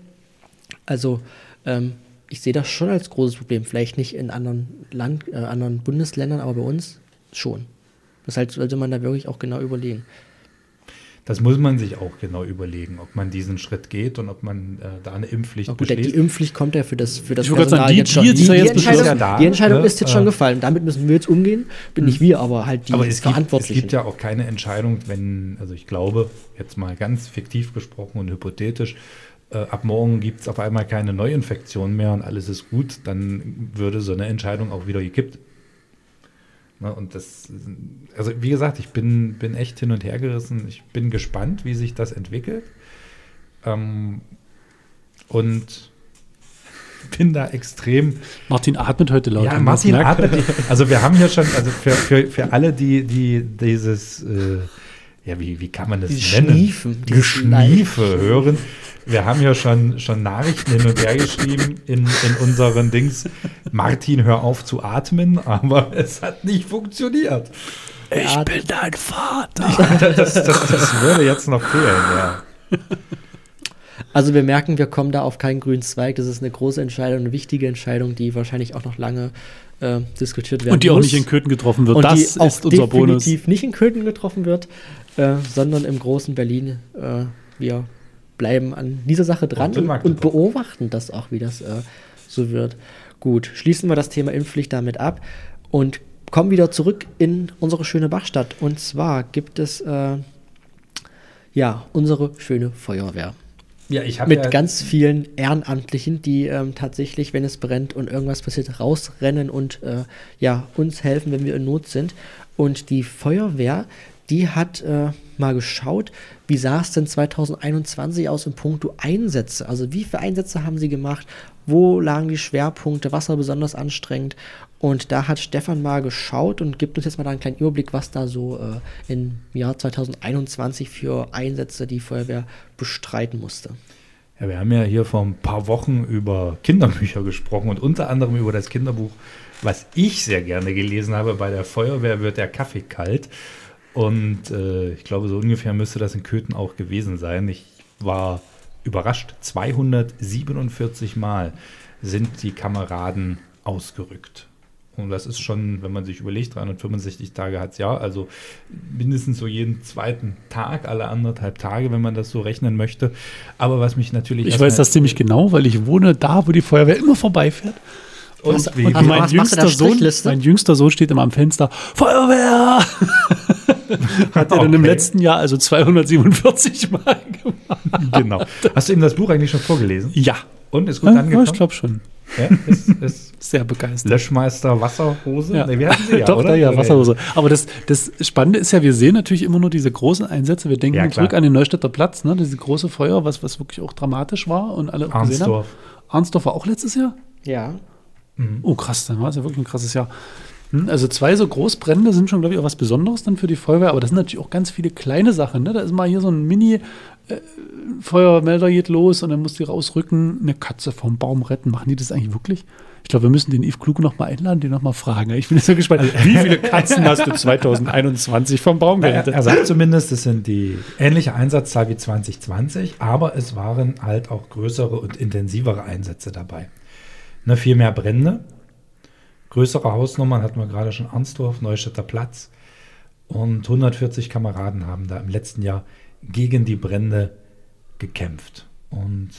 Also ähm, ich sehe das schon als großes Problem. Vielleicht nicht in anderen, Land, äh, anderen Bundesländern, aber bei uns schon. Deshalb sollte man da wirklich auch genau überlegen. Das muss man sich auch genau überlegen, ob man diesen Schritt geht und ob man äh, da eine Impfpflicht Na gut, die beschließt. Impfpflicht kommt ja für das, für das Ich gerade sagen, die- jetzt schon. die ist ja jetzt Entscheidung, beschlossen. Ja, da, die Entscheidung ne? ist jetzt schon Äh, gefallen. Damit müssen wir jetzt umgehen. Bin nicht wir, aber halt die Aber es gibt, es Verantwortlichen. gibt ja auch keine Entscheidung, wenn, also ich glaube, jetzt mal ganz fiktiv gesprochen und hypothetisch, äh, ab morgen gibt es auf einmal keine Neuinfektion mehr und alles ist gut, dann würde so eine Entscheidung auch wieder gekippt. Ne, und das, also wie gesagt, ich bin, bin echt hin und her gerissen. Ich bin gespannt, wie sich das entwickelt. Ähm, und bin da extrem. Martin atmet heute laut. Ja, Martin atmet. Also wir haben hier schon, also für, für, für alle, die, die dieses, äh, ja, wie, wie kann man das Die nennen? Schniefen, Geschniefe hören. Wir haben ja schon, schon Nachrichten hin und her geschrieben in, in unseren Dings. Martin, hör auf zu atmen, aber es hat nicht funktioniert. Ich bin dein Vater. Das, das, das würde jetzt noch fehlen, ja. Also wir merken, wir kommen da auf keinen grünen Zweig. Das ist eine große Entscheidung, eine wichtige Entscheidung, die wahrscheinlich auch noch lange äh, diskutiert werden Und die auch muss. nicht in Köthen getroffen wird. Und das die ist auch unser Bonus. definitiv nicht in Köthen getroffen wird, äh, sondern im großen Berlin. Äh, wir bleiben an dieser Sache dran Und und beobachten das auch, wie das äh, so wird. Gut, schließen wir das Thema Impfpflicht damit ab und kommen wieder zurück in unsere schöne Bachstadt. Und zwar gibt es äh, ja unsere schöne Feuerwehr Ja, ich habe mit ja, ganz vielen Ehrenamtlichen, die ähm, tatsächlich, wenn es brennt und irgendwas passiert, rausrennen und äh, ja, uns helfen, wenn wir in Not sind. Und die Feuerwehr, die hat äh, mal geschaut, wie sah es denn 2021 aus in puncto Einsätze? Also wie viele Einsätze haben sie gemacht? Wo lagen die Schwerpunkte? Was war besonders anstrengend? Und da hat Stefan mal geschaut und gibt uns jetzt mal da einen kleinen Überblick, was da so äh, im Jahr 2021 für Einsätze die Feuerwehr bestreiten musste. Ja, wir haben ja hier vor ein paar Wochen über Kinderbücher gesprochen und unter anderem über das Kinderbuch, was ich sehr gerne gelesen habe. Bei der Feuerwehr wird der Kaffee kalt. Und äh, ich glaube, so ungefähr müsste das in Köthen auch gewesen sein. Ich war überrascht. 247 Mal sind die Kameraden ausgerückt. Und das ist schon, wenn man sich überlegt, 365 Tage hat es ja, also mindestens so jeden zweiten Tag, alle anderthalb Tage, wenn man das so rechnen möchte. Aber was mich natürlich. Ich weiß das ziemlich genau, weil ich wohne da, wo die Feuerwehr immer vorbeifährt. Und Was- wie, und Also mein, was machst du da, jüngster Sohn, mein jüngster Sohn steht immer am Fenster. Feuerwehr! Hat er dann im Okay. letzten Jahr also 247 Mal gemacht. genau. Hast du ihm das Buch eigentlich schon vorgelesen? Ja. Und ist gut ja, ja angekommen? ich glaube schon. Ja, ist, ist Sehr begeistert. Löschmeister Wasserhose? Ja. Nee, wir hatten sie ja, Doch, oder? da ja. Wasserhose. Aber das, das Spannende ist ja, wir sehen natürlich immer nur diese großen Einsätze. Wir denken Ja, zurück an den Neustädter Platz, ne? diese große Feuer, was, was wirklich auch dramatisch war und alle auch gesehen haben. Arnsdorf. Arnsdorf war auch letztes Jahr? Ja. Oh, krass, dann war es ja wirklich ein krasses Jahr. Hm, Also zwei so Großbrände sind schon, glaube ich, auch was Besonderes dann für die Feuerwehr, aber das sind natürlich auch ganz viele kleine Sachen. Ne? Da ist mal hier so ein Mini-Feuermelder geht los und dann muss die rausrücken, eine Katze vom Baum retten. Machen die das eigentlich wirklich? Ich glaube, wir müssen den Yves Kluge noch mal einladen, den noch mal fragen. Ich bin jetzt so gespannt. Wie viele Katzen hast du 2021 vom Baum Er, gerettet? er sagt zumindest, es sind die ähnliche Einsatzzahl wie 2020, aber es waren halt auch größere und intensivere Einsätze dabei. Ne, viel mehr Brände, größere Hausnummern hatten wir gerade schon. Arnsdorf, Neustädter Platz. Und 140 Kameraden haben da im letzten Jahr gegen die Brände gekämpft. Und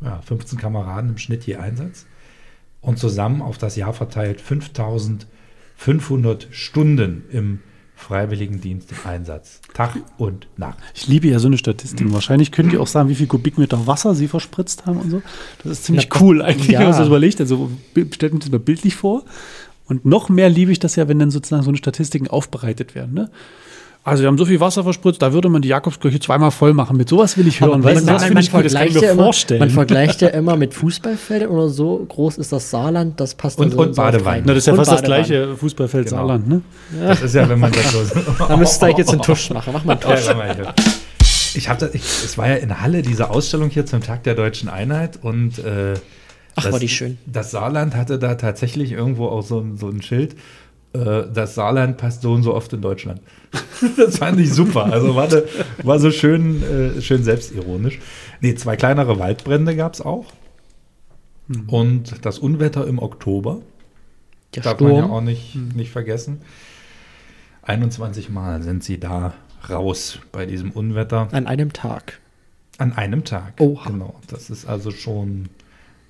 ja, 15 Kameraden im Schnitt je Einsatz. Und zusammen auf das Jahr verteilt 5500 Stunden im Freiwilligendienst im Einsatz. Tag und Nacht. Ich liebe ja so eine Statistik. Wahrscheinlich können die auch sagen, wie viel Kubikmeter Wasser sie verspritzt haben und so. Das ist ziemlich Na, cool eigentlich, ja. wenn man sich das überlegt. Also stellt man das mal bildlich vor. Und noch mehr liebe ich das ja, wenn dann sozusagen so eine Statistiken aufbereitet werden. Ne? Also wir haben so viel Wasser verspritzt, da würde man die Jakobskirche zweimal voll machen. Mit sowas will ich hören. Aber Weißt du, das man, ich cool, das kann ich vergleicht mir ja immer, vorstellen. man vergleicht ja immer mit Fußballfeldern oder so groß ist das Saarland, das passt Und- dann und Badewein. rein. Na, das ist ja Und fast das Badewein. gleiche Fußballfeld Genau. Saarland. Ne? Das ist ja, wenn man das so. Da müsste ich jetzt einen Tusch machen. Mach mal einen Tusch. Ich habe das, ich, es war ja in Halle diese Ausstellung hier zum Tag der deutschen Einheit und äh, Ach, das, war die schön. Das Saarland hatte da tatsächlich irgendwo auch so so ein Schild. Äh, das Saarland passt so und so oft in Deutschland. das fand ich super. Also war, ne, war so schön, äh, schön selbstironisch. Nee, zwei kleinere Waldbrände gab es auch. Und das Unwetter im Oktober. Der Darf man ja Sturm. auch nicht, nicht vergessen. 21 Mal sind sie da raus bei diesem Unwetter. An einem Tag. An einem Tag. Oha. Genau. Das ist also schon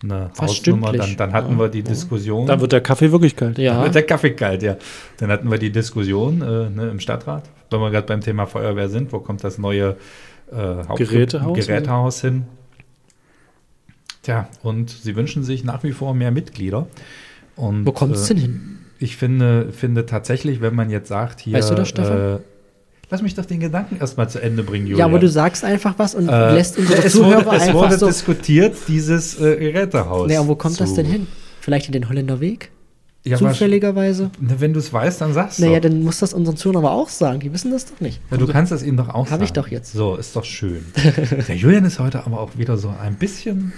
eine Fast Hausnummer. Dann, dann hatten Ja. wir die Diskussion. Da wird der Kaffee wirklich kalt. Dann Ja. wird der Kaffee kalt, ja. Dann hatten wir die Diskussion äh, ne, im Stadtrat, wenn wir gerade beim Thema Feuerwehr sind, wo kommt das neue äh, Haupt- Gerätehaus, Gerätehaus hin? Tja, und sie wünschen sich nach wie vor mehr Mitglieder. Und, Wo kommt es äh, denn hin? Ich finde, finde tatsächlich, wenn man jetzt sagt, hier. Weißt du das, Stefan? Lass mich doch den Gedanken erstmal zu Ende bringen, Ja, Julian. aber du sagst einfach was und Äh, lässt unsere es Zuhörer wurde, es einfach wurde so. diskutiert, dieses äh, Gerätehaus. Naja, wo kommt das denn hin? Vielleicht in den Holländer Weg? Ja, Zufälligerweise? Na, wenn du es weißt, dann sagst du. Naja, dann muss das unseren Zuhörern aber auch sagen. Die wissen das doch nicht. Ja, du kannst es ihnen doch auch Hab ich sagen. doch jetzt. So, ist doch schön. Der Julian ist heute aber auch wieder so ein bisschen.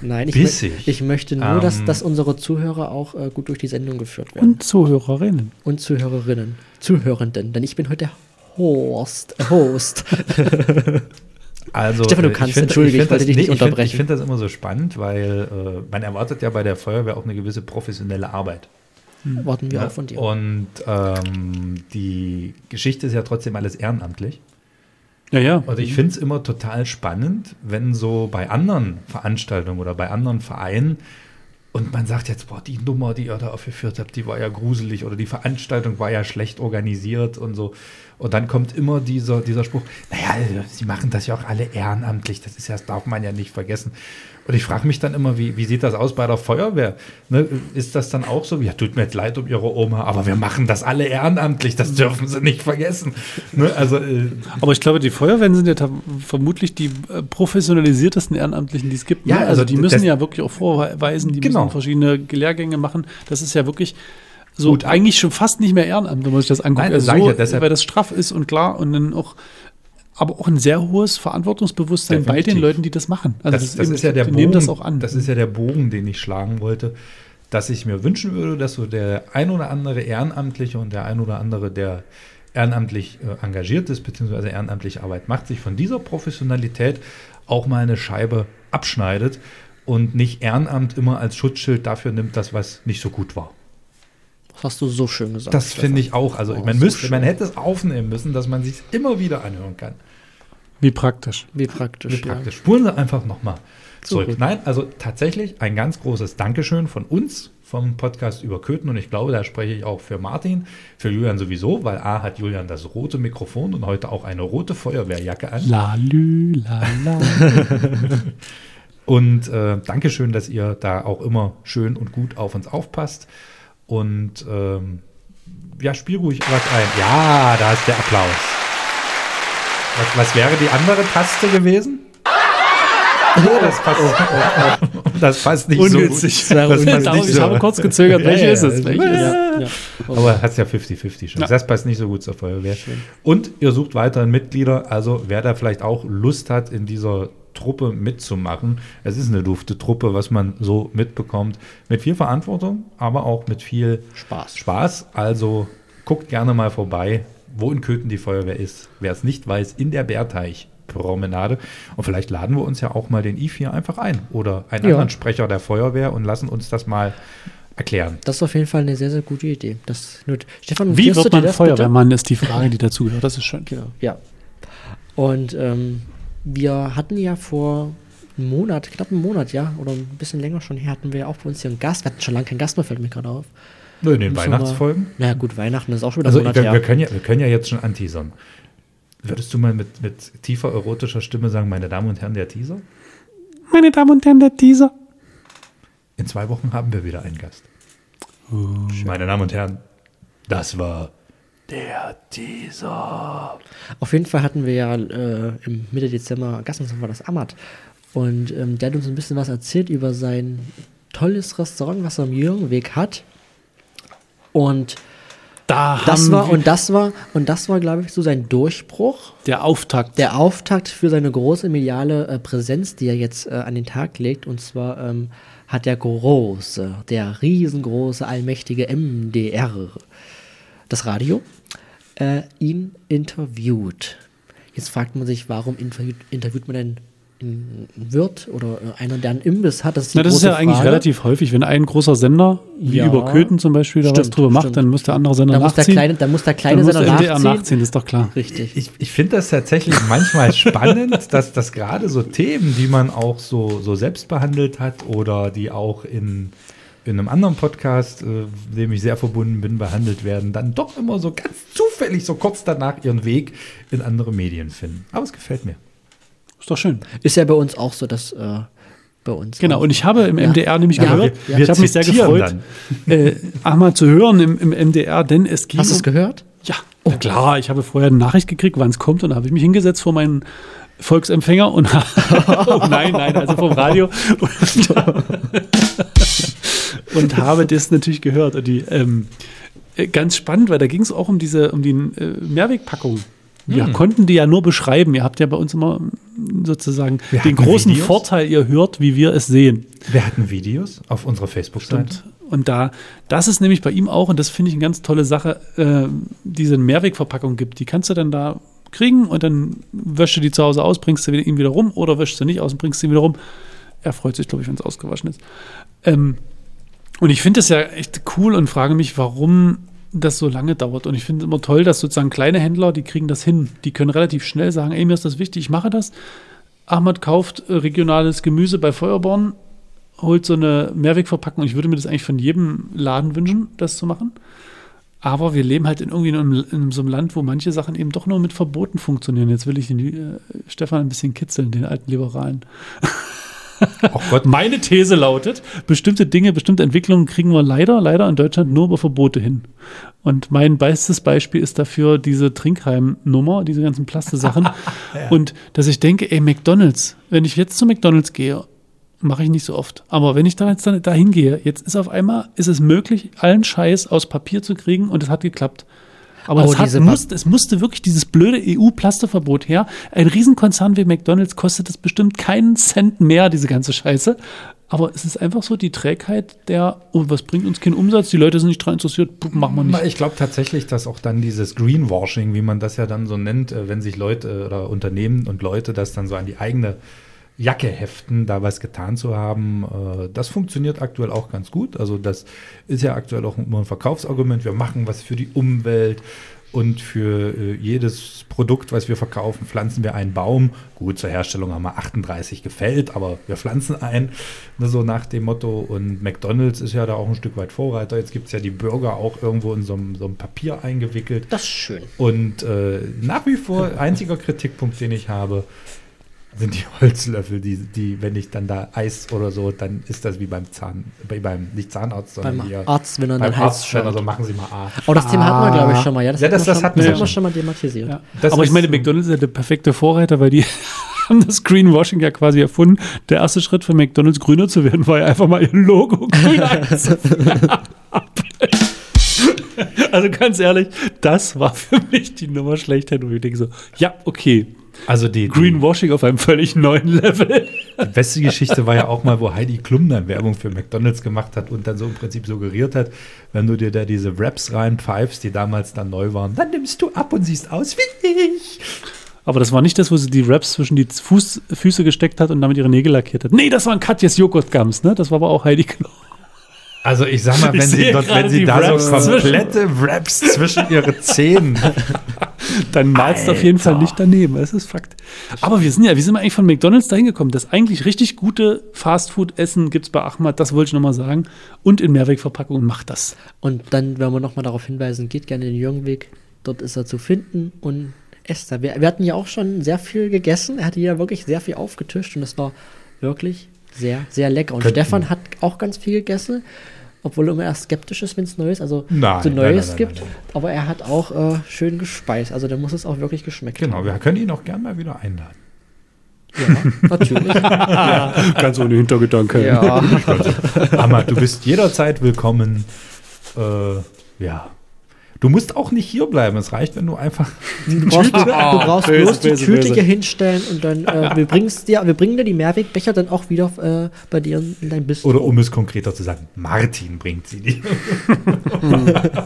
Nein, ich, Bissig. mö- ich möchte nur, dass, Ähm. dass unsere Zuhörer auch äh, gut durch die Sendung geführt werden. Und Zuhörerinnen. Und Zuhörerinnen. Zuhörenden. Denn ich bin heute der Host. Äh, Host. Also, Stefan, du äh, ich kannst, find- entschuldige, ich find wollte dich nicht ich find- unterbrechen. Ich finde das immer so spannend, weil äh, man erwartet ja bei der Feuerwehr auch eine gewisse professionelle Arbeit. Warten wir Ja, auch von dir. Und ähm, die Geschichte ist ja trotzdem alles ehrenamtlich. Ja, ja. Und ich finde es immer total spannend, wenn so bei anderen Veranstaltungen oder bei anderen Vereinen und man sagt jetzt, boah, die Nummer, die ihr da aufgeführt habt, die war ja gruselig oder die Veranstaltung war ja schlecht organisiert und so. Und dann kommt immer dieser, dieser Spruch, naja, sie machen das ja auch alle ehrenamtlich, das ist ja, das darf man ja nicht vergessen. Und ich frage mich dann immer, wie, wie sieht das aus bei der Feuerwehr? Ne, ist das dann auch so? Ja, tut mir jetzt leid um Ihre Oma, aber wir machen das alle ehrenamtlich, das dürfen Sie nicht vergessen. Ne, also, äh, Aber ich glaube, die Feuerwehren sind ja vermutlich die äh, professionalisiertesten Ehrenamtlichen, die es gibt. Ja, ne? also also die müssen das- ja wirklich auch vorweisen, die Genau. müssen verschiedene Lehrgänge machen. Das ist ja wirklich so Gut. eigentlich schon fast nicht mehr Ehrenamt, wenn man sich das anguckt. Nein, also sag ich so, ja, weil das straff ist und klar und dann auch aber auch ein sehr hohes Verantwortungsbewusstsein bei Definitiv. den Leuten, die das machen. Also das, das eben- ist ja der die Bogen, nehmen das auch an. Das ist ja der Bogen, den ich schlagen wollte, dass ich mir wünschen würde, dass so der ein oder andere Ehrenamtliche und der ein oder andere, der ehrenamtlich äh, engagiert ist, beziehungsweise ehrenamtliche Arbeit macht, sich von dieser Professionalität auch mal eine Scheibe abschneidet und nicht Ehrenamt immer als Schutzschild dafür nimmt, dass was nicht so gut war. Das hast du so schön gesagt. Das finde ich auch. Also Oh, man, so müsste, schön. man hätte es aufnehmen müssen, dass man sich immer wieder anhören kann. Wie praktisch. Wie praktisch. Wie praktisch. Spulen Sie einfach nochmal zurück. Zurück. Nein, also tatsächlich ein ganz großes Dankeschön von uns vom Podcast über Köthen und ich glaube, da spreche ich auch für Martin, für Julian sowieso, weil A hat Julian das rote Mikrofon und heute auch eine rote Feuerwehrjacke an. Lalü, lala. Und äh, Dankeschön, dass ihr da auch immer schön und gut auf uns aufpasst. Und ähm, ja, spiel ruhig was ein. Ja, da ist der Applaus. Was, was wäre die andere Taste gewesen? Oh, das passt, das passt nicht Ungünstig. so gut. Das passt Darum, nicht ich so. habe kurz gezögert, Ja, welche ja, ist es? ja. Welche ist es? Ja, ja. Aber hat es ja 50-50 schon. Ja. Das passt nicht so gut zur Feuerwehr. Und ihr sucht weiterhin Mitglieder. Also wer da vielleicht auch Lust hat, in dieser Truppe mitzumachen. Es ist eine dufte Truppe, was man so mitbekommt. Mit viel Verantwortung, aber auch mit viel Spaß. Spaß. Also guckt gerne mal vorbei, wo in Köthen die Feuerwehr ist. Wer es nicht weiß, in der Bärteich-Promenade. Und vielleicht laden wir uns ja auch mal den I4 einfach ein oder einen Ja. anderen Sprecher der Feuerwehr und lassen uns das mal erklären. Das ist auf jeden Fall eine sehr, sehr gute Idee. Das, nur, Stefan, Wie wird man bitte? Feuerwehrmann, ist die Frage, die dazu gehört. Das ist schön. Genau, ja. Und ähm, wir hatten ja vor einem Monat, knapp einen Monat, ja, oder ein bisschen länger schon her, hatten wir ja auch bei uns hier einen Gast. Wir hatten schon lange keinen Gast mehr, fällt mir gerade auf. Nur in den wir Weihnachtsfolgen. Na ja, gut, Weihnachten ist auch schon wieder Also ein Monat wir, wir, her. können ja, wir können ja jetzt schon anteasern. Würdest du mal mit, mit tiefer erotischer Stimme sagen, meine Damen und Herren, der Teaser? Meine Damen und Herren, der Teaser. In zwei Wochen haben wir wieder einen Gast. meine Damen und Herren, das war der Teaser. Auf jeden Fall hatten wir ja äh, im Mitte Dezember Gast, und zwar war das Amat. Und ähm, der hat uns ein bisschen was erzählt über sein tolles Restaurant, was er am Jürgenweg hat. Und Da das war, und das war, und das war, glaube ich, so sein Durchbruch. der Auftakt. Der Auftakt für seine große mediale äh, Präsenz, die er jetzt äh, an den Tag legt. Und zwar ähm, hat der große, der riesengroße, allmächtige MDR, das Radio, äh, ihn interviewt. Jetzt fragt man sich, warum interviewt, interviewt man denn einen Wirt oder äh, einer, der einen Imbiss hat? Das ist, Na, das ist ja eigentlich Frage. relativ häufig, wenn ein großer Sender, wie Ja. über Köthen zum Beispiel, da was Stimmt, drüber macht, dann muss der andere Sender Da muss, der nachziehen. kleine, da muss der kleine dann muss Sender der NDR nachziehen. nachziehen, das ist doch klar. Richtig. Ich, ich finde das tatsächlich manchmal spannend, dass das gerade so Themen, die man auch so, so selbst behandelt hat oder die auch in, in einem anderen Podcast, äh, dem ich sehr verbunden bin, behandelt werden, dann doch immer so ganz zufällig so kurz danach ihren Weg in andere Medien finden. Aber es gefällt mir. Ist doch schön. Ist ja bei uns auch so, dass äh, bei uns. Genau, auch- und ich habe im Ja. MDR nämlich Ja, gehört, wir- ich habe mich sehr gefreut, äh, einmal zu hören im, im MDR, denn es ging. Hast du es gehört? Ja, Oh. Klar, ich habe vorher eine Nachricht gekriegt, wann es kommt, und da habe ich mich hingesetzt vor meinen Volksempfänger und oh nein, nein, also vom Radio und, habe das natürlich gehört. Und die, ähm, äh, ganz spannend, weil da ging es auch um diese, um die äh, Mehrwegpackung. Wir Hm. konnten die ja nur beschreiben. Ihr habt ja bei uns immer sozusagen Wir den großen Videos. Vorteil, ihr hört, wie wir es sehen. Wir hatten Videos auf unserer Facebook-Seite. Und da, das ist nämlich bei ihm auch, und das finde ich eine ganz tolle Sache, äh, diese Mehrwegverpackung gibt. Die kannst du dann da kriegen und dann wäschst du die zu Hause aus, bringst du ihn wieder rum oder wäschst du nicht aus und bringst sie wieder rum. Er freut sich, glaube ich, wenn es ausgewaschen ist. Ähm, und ich finde das ja echt cool und frage mich, warum das so lange dauert. Und ich finde es immer toll, dass sozusagen kleine Händler, die kriegen das hin. Die können relativ schnell sagen, ey, mir ist das wichtig, ich mache das. Ahmad kauft regionales Gemüse bei Feuerborn, holt so eine Mehrwegverpackung. Ich würde mir das eigentlich von jedem Laden wünschen, das zu machen. Aber wir leben halt in irgendwie in, einem, in so einem Land, wo manche Sachen eben doch nur mit Verboten funktionieren. Jetzt will ich den äh, Stefan ein bisschen kitzeln, den alten Liberalen. Oh Gott, Meine These lautet, bestimmte Dinge, bestimmte Entwicklungen kriegen wir leider, leider in Deutschland nur über Verbote hin. Und mein bestes Beispiel ist dafür diese Trinkheim-Nummer, diese ganzen Plaste-Sachen. Und dass ich denke, ey, McDonalds, wenn ich jetzt zu McDonalds gehe, mache ich nicht so oft. Aber wenn ich da jetzt dann dahin gehe, jetzt ist auf einmal, ist es möglich, allen Scheiß aus Papier zu kriegen und es hat geklappt. Aber Oh, es, hat, musste, es musste wirklich dieses blöde EU-Plasteverbot her. Ein Riesenkonzern wie McDonalds kostet es bestimmt keinen Cent mehr, diese ganze Scheiße. Aber es ist einfach so die Trägheit der, oh, was bringt uns keinen Umsatz? Die Leute sind nicht daran interessiert, puh, machen wir nicht. Ich glaube tatsächlich, dass auch dann dieses Greenwashing, wie man das ja dann so nennt, äh, wenn sich Leute oder Unternehmen und Leute das dann so an die eigene Jacke heften, da was getan zu haben, äh, das funktioniert aktuell auch ganz gut. Also das ist ja aktuell auch immer ein Verkaufsargument. Wir machen was für die Umwelt und für äh, jedes Produkt, was wir verkaufen, pflanzen wir einen Baum. Gut, zur Herstellung haben wir 38 gefällt, aber wir pflanzen einen, ne, so nach dem Motto. Und McDonalds ist ja da auch ein Stück weit Vorreiter. Jetzt gibt es ja die Burger auch irgendwo in so einem, so einem Papier eingewickelt. Das ist schön. Und äh, nach wie vor, einziger Kritikpunkt, den ich habe, sind die Holzlöffel, die, die, wenn ich dann da Eis oder so, dann ist das wie beim Zahn, bei, beim, nicht Zahnarzt, sondern Beim hier. Arzt, wenn er dann Hals Arzt, wenn er schaut. so, machen Sie mal A. Oh, das Thema hatten wir, glaube ich, schon mal. Ja, das, Ja, hatten das- wir das schon, hatten wir haben wir schon. schon mal thematisiert. Ja. Das Aber ich meine, McDonalds ist ja der perfekte Vorreiter, weil die haben das Greenwashing ja quasi erfunden. Der erste Schritt für McDonalds grüner zu werden, war ja einfach mal ihr Logo grün. Also ganz ehrlich, das war für mich die Nummer schlechthin, wo ich denke so, ja, okay, Also die, Greenwashing auf einem völlig neuen Level. die beste Geschichte war ja auch mal, wo Heidi Klum dann Werbung für McDonalds gemacht hat und dann so im Prinzip suggeriert hat, wenn du dir da diese Wraps reinpfeifst, die damals dann neu waren, dann nimmst du ab und siehst aus wie ich. Aber das war nicht das, wo sie die Wraps zwischen die Fuß, Füße gesteckt hat und damit ihre Nägel lackiert hat. Nee, das waren Katjes Joghurtgums, ne? Das war aber auch Heidi Klum. Also ich sag mal, Ich wenn sie, dort, wenn sie da Wraps so komplette Wraps zwischen ihre Zähnen Dann malst du auf jeden Fall nicht daneben. Das ist Fakt. Aber wir sind ja, wie sind wir eigentlich von McDonalds dahin gekommen? Das eigentlich richtig gute Fastfood-Essen gibt es bei Ahmad, das wollte ich nochmal sagen. Und in Mehrwegverpackungen macht das. Und dann, wenn wir nochmal darauf hinweisen, geht gerne den Jürgenweg. Dort ist er zu finden und esst da. Wir, wir hatten ja auch schon sehr viel gegessen. Er hatte ja wirklich sehr viel aufgetischt und es war wirklich sehr, sehr lecker. Und Könnten- Stefan hat auch ganz viel gegessen, obwohl er immer erst skeptisch ist, wenn es Neues, also Nein, so Neues nein, nein, gibt. nein, Aber er hat auch äh, schön gespeist. Also da muss es auch wirklich geschmeckt Genau, haben. wir können ihn auch gern mal wieder einladen. Ja, natürlich. Ganz ohne Hintergedanke. ja. Hammer, du bist jederzeit willkommen. Äh, ja. Du musst auch nicht hier bleiben. Es reicht, wenn du einfach. Du brauchst, du brauchst Böse, bloß die böse, Tüte böse. hier hinstellen und dann äh, wir, dir, wir bringen dir die Mehrwegbecher dann auch wieder äh, bei dir in dein Bistro. Oder um es konkreter zu sagen, Martin bringt sie dir.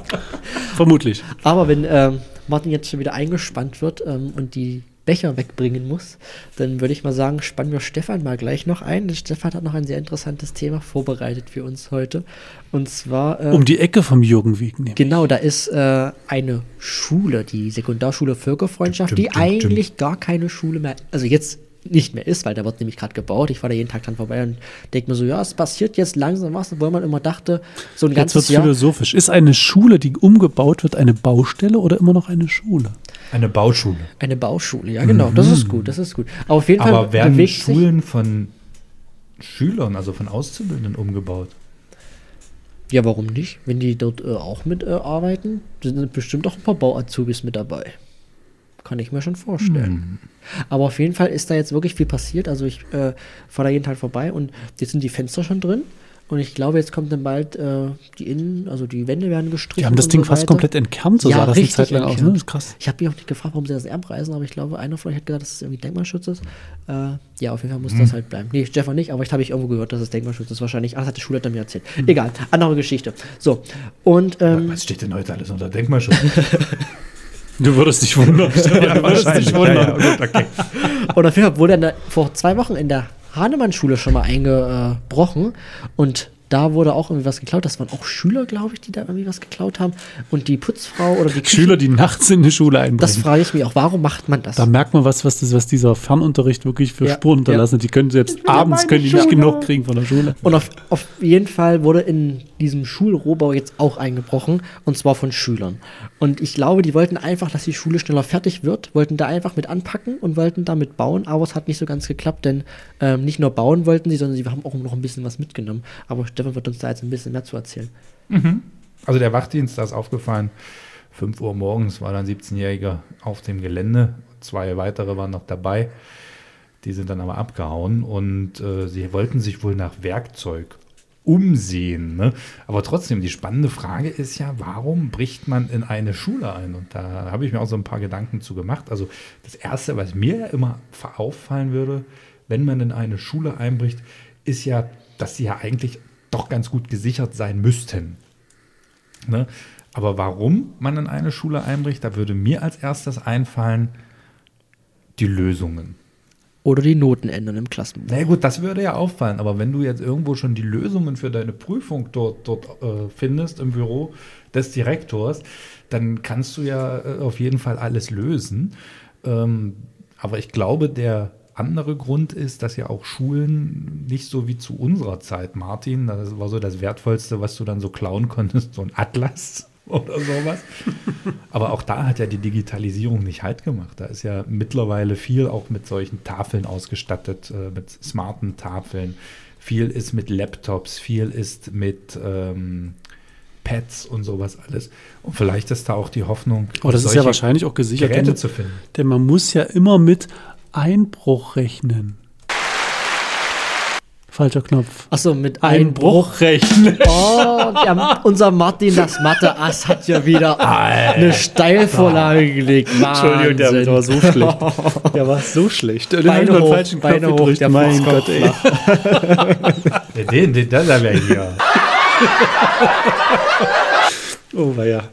Vermutlich. Aber wenn ähm, Martin jetzt schon wieder eingespannt wird ähm, und die Becher wegbringen muss, dann würde ich mal sagen, spannen wir Stefan mal gleich noch ein. Denn Stefan hat noch ein sehr interessantes Thema vorbereitet für uns heute. Und zwar, äh, Um die Ecke vom Jürgenweg nehmen. genau, da ist äh, eine Schule, die Sekundarschule Völkerfreundschaft, die dum, dum, dum. eigentlich gar keine Schule mehr, also jetzt nicht mehr ist, weil da wird nämlich gerade gebaut. Ich fahre da jeden Tag dran vorbei und denke mir so, ja, es passiert jetzt langsam was, obwohl man immer dachte, so ein Jetzt wird ganzes es Jahr. philosophisch. Ist eine Schule, die umgebaut wird, eine Baustelle oder immer noch eine Schule? Eine Bauschule. Eine Bauschule, ja genau, das ist gut, das ist gut. Aber auf jeden Fall Aber werden bewegt sich, Schulen von Schülern, also von Auszubildenden umgebaut? Ja, warum nicht? Wenn die dort äh, auch mitarbeiten, äh, arbeiten, sind bestimmt auch ein paar Bauazubis mit dabei. Kann ich mir schon vorstellen. Hm. Aber auf jeden Fall ist da jetzt wirklich viel passiert. Also ich äh, fahre da jeden Tag vorbei und jetzt sind die Fenster schon drin. Und ich glaube, jetzt kommt dann bald äh, die Innen, also die Wände werden gestrichen. Die haben das Ding so fast komplett entkernt, so ja, sah das eine Zeit lang aus. Ne? Das ist krass. Ich habe mich auch nicht gefragt, warum sie das abreißen, aber ich glaube, einer von euch hat gesagt, dass es irgendwie Denkmalschutz ist. Äh, ja, auf jeden Fall muss mhm. das halt bleiben. Nee, Stefan nicht, aber ich habe ich irgendwo gehört, dass es Denkmalschutz ist. Wahrscheinlich, ah, das hat der Schulleiter mir erzählt. Mhm. Egal, andere Geschichte. So, und. Ähm, Was steht denn heute alles unter Denkmalschutz? Du würdest dich wundern. ja, du würdest dich wundern. Ja, ja, gut, okay. Und auf jeden Fall wurde er vor zwei Wochen in der Hahnemann-Schule schon mal eingebrochen. Und da wurde auch irgendwie was geklaut. Das waren auch Schüler, glaube ich, die da irgendwie was geklaut haben. Und die Putzfrau oder die Küche, Schüler, die nachts in die Schule einbrechen. Das frage ich mich auch. Warum macht man das? Da merkt man was, was, das, was dieser Fernunterricht wirklich für ja, Spuren hinterlassen. Ja. Die können selbst abends können die nicht genug kriegen von der Schule. Und auf, auf jeden Fall wurde in diesem Schulrohbau jetzt auch eingebrochen. Und zwar von Schülern. Und ich glaube, die wollten einfach, dass die Schule schneller fertig wird, wollten da einfach mit anpacken und wollten damit bauen. Aber es hat nicht so ganz geklappt, denn ähm, nicht nur bauen wollten sie, sondern sie haben auch noch ein bisschen was mitgenommen. Aber Stefan wird uns da jetzt ein bisschen mehr zu erzählen. Mhm. Also der Wachdienst, da ist aufgefallen, 5 Uhr morgens war dann 17-Jähriger auf dem Gelände. Zwei weitere waren noch dabei. Die sind dann aber abgehauen und äh, sie wollten sich wohl nach Werkzeug umsehen. Ne? Aber trotzdem, die spannende Frage ist ja, warum bricht man in eine Schule ein? Und da habe ich mir auch so ein paar Gedanken zu gemacht. Also das Erste, was mir ja immer auffallen würde, wenn man in eine Schule einbricht, ist ja, dass sie ja eigentlich doch ganz gut gesichert sein müssten. Ne? Aber warum man in eine Schule einbricht, da würde mir als erstes einfallen, die Lösungen. Oder die Noten ändern im Klassenbuch. Na gut, das würde ja auffallen. Aber wenn du jetzt irgendwo schon die Lösungen für deine Prüfung dort, dort äh, findest im Büro des Direktors, dann kannst du ja äh, auf jeden Fall alles lösen. Ähm, aber ich glaube, der andere Grund ist, dass ja auch Schulen nicht so wie zu unserer Zeit, Martin, das war so das Wertvollste, was du dann so klauen konntest, so ein Atlas oder sowas. Aber auch da hat ja die Digitalisierung nicht halt gemacht. Da ist ja mittlerweile viel auch mit solchen Tafeln ausgestattet, äh, mit smarten Tafeln. Viel ist mit Laptops, viel ist mit ähm, Pads und sowas alles. Und vielleicht ist da auch die Hoffnung, Aber das ist ja wahrscheinlich auch gesichert, Geräte denn, zu finden. Denn man muss ja immer mit Einbruch rechnen. Falscher Knopf. Achso, mit Einbruch, Einbruch rechnen. Oh, ja, unser Martin, das Mathe-Ass, hat ja wieder Alter. eine Steilvorlage gelegt. Wahnsinn. Entschuldigung, der war so schlecht. Der war so schlecht. Den Beine hoch, falschen Knopf Beine hoch, der mein Gott, ey. den, den, das haben wir hier. oh, ja.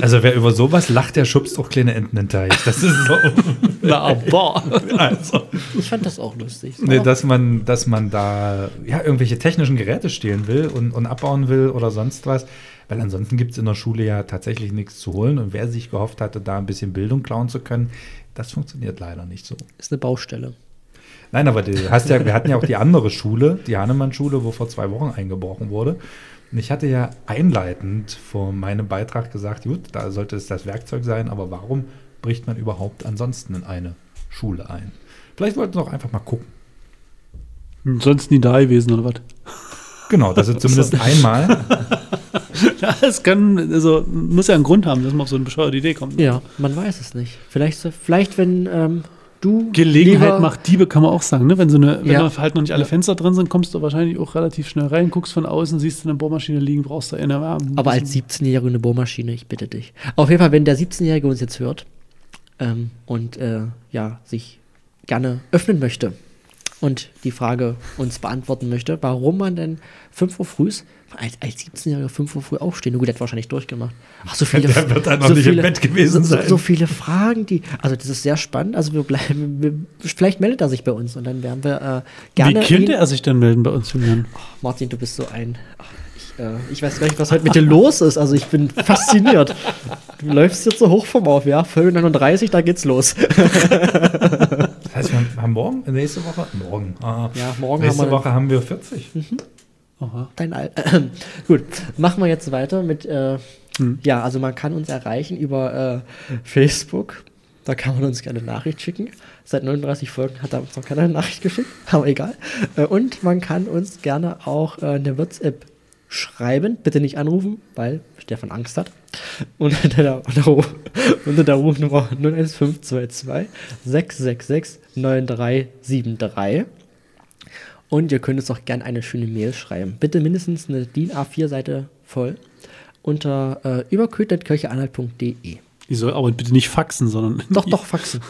Also wer über sowas lacht, der schubst auch kleine Enten in den Teich. Das ist so. Na, aber. Also. Ich fand das auch lustig. Nee, dass man, dass man da ja, irgendwelche technischen Geräte stehlen will und, und abbauen will oder sonst was. Weil ansonsten gibt es in der Schule ja tatsächlich nichts zu holen. Und wer sich gehofft hatte, da ein bisschen Bildung klauen zu können, das funktioniert leider nicht so. Ist eine Baustelle. Nein, aber du hast ja, wir hatten ja auch die andere Schule, die Hahnemann-Schule, wo vor zwei Wochen eingebrochen wurde. Ich hatte ja einleitend vor meinem Beitrag gesagt, gut, da sollte es das Werkzeug sein, aber warum bricht man überhaupt ansonsten in eine Schule ein? Vielleicht wollten wir auch einfach mal gucken. Sonst nie da gewesen oder was? Genau, das ist zumindest einmal. Das kann, also muss ja einen Grund haben, dass man auf so eine bescheuerte Idee kommt. Ja, man weiß es nicht. Vielleicht, vielleicht wenn ähm, du. Gelegenheit macht Diebe, kann man auch sagen. Ne? Wenn, so eine, wenn ja. da halt noch nicht alle Fenster drin sind, kommst du wahrscheinlich auch relativ schnell rein, guckst von außen, siehst du eine Bohrmaschine liegen, brauchst du eine. Ja, Aber als 17-Jähriger eine Bohrmaschine, ich bitte dich. Auf jeden Fall, wenn der 17-Jährige uns jetzt hört ähm, und äh, ja, sich gerne öffnen möchte und die Frage uns beantworten möchte, warum man denn 5 Uhr früh als, als 17-Jähriger 5 Uhr früh aufstehen. Nur gut, der hat wahrscheinlich durchgemacht. Ach, so viele, der wird dann noch so nicht viele, im Bett gewesen sein. So, so, viele Fragen, die. Also, das ist sehr spannend. Also, wir bleiben. Wir, vielleicht meldet er sich bei uns und dann werden wir äh, gerne. Wie könnte er sich denn melden bei uns, Julian? Oh, Martin, du bist so ein. Oh, ich, äh, ich, weiß gar nicht, was heute mit dir los ist. Also, ich bin fasziniert. Du läufst jetzt so hoch vom Auf, ja? Folge 39, da geht's los. das heißt, wir haben morgen, nächste Woche, morgen. Ah, ja, morgen nächste haben wir Woche haben wir 40. Mhm. Aha. Dein Al äh, Gut, machen wir jetzt weiter mit, äh, hm. ja, also man kann uns erreichen über äh, Facebook. Da kann man uns gerne eine Nachricht schicken. Seit 39 Folgen hat er uns noch keine Nachricht geschickt, aber egal. Äh, und man kann uns gerne auch äh, eine WhatsApp schreiben. Bitte nicht anrufen, weil Stefan Angst hat. Und unter der, unter der Rufnummer 01522 666 9373. Und ihr könnt uns auch gerne eine schöne Mail schreiben. Bitte mindestens eine DIN A4-Seite voll unter äh, überkötnetkircheanhalt.de. Die soll aber bitte nicht faxen, sondern. Doch, doch, faxen.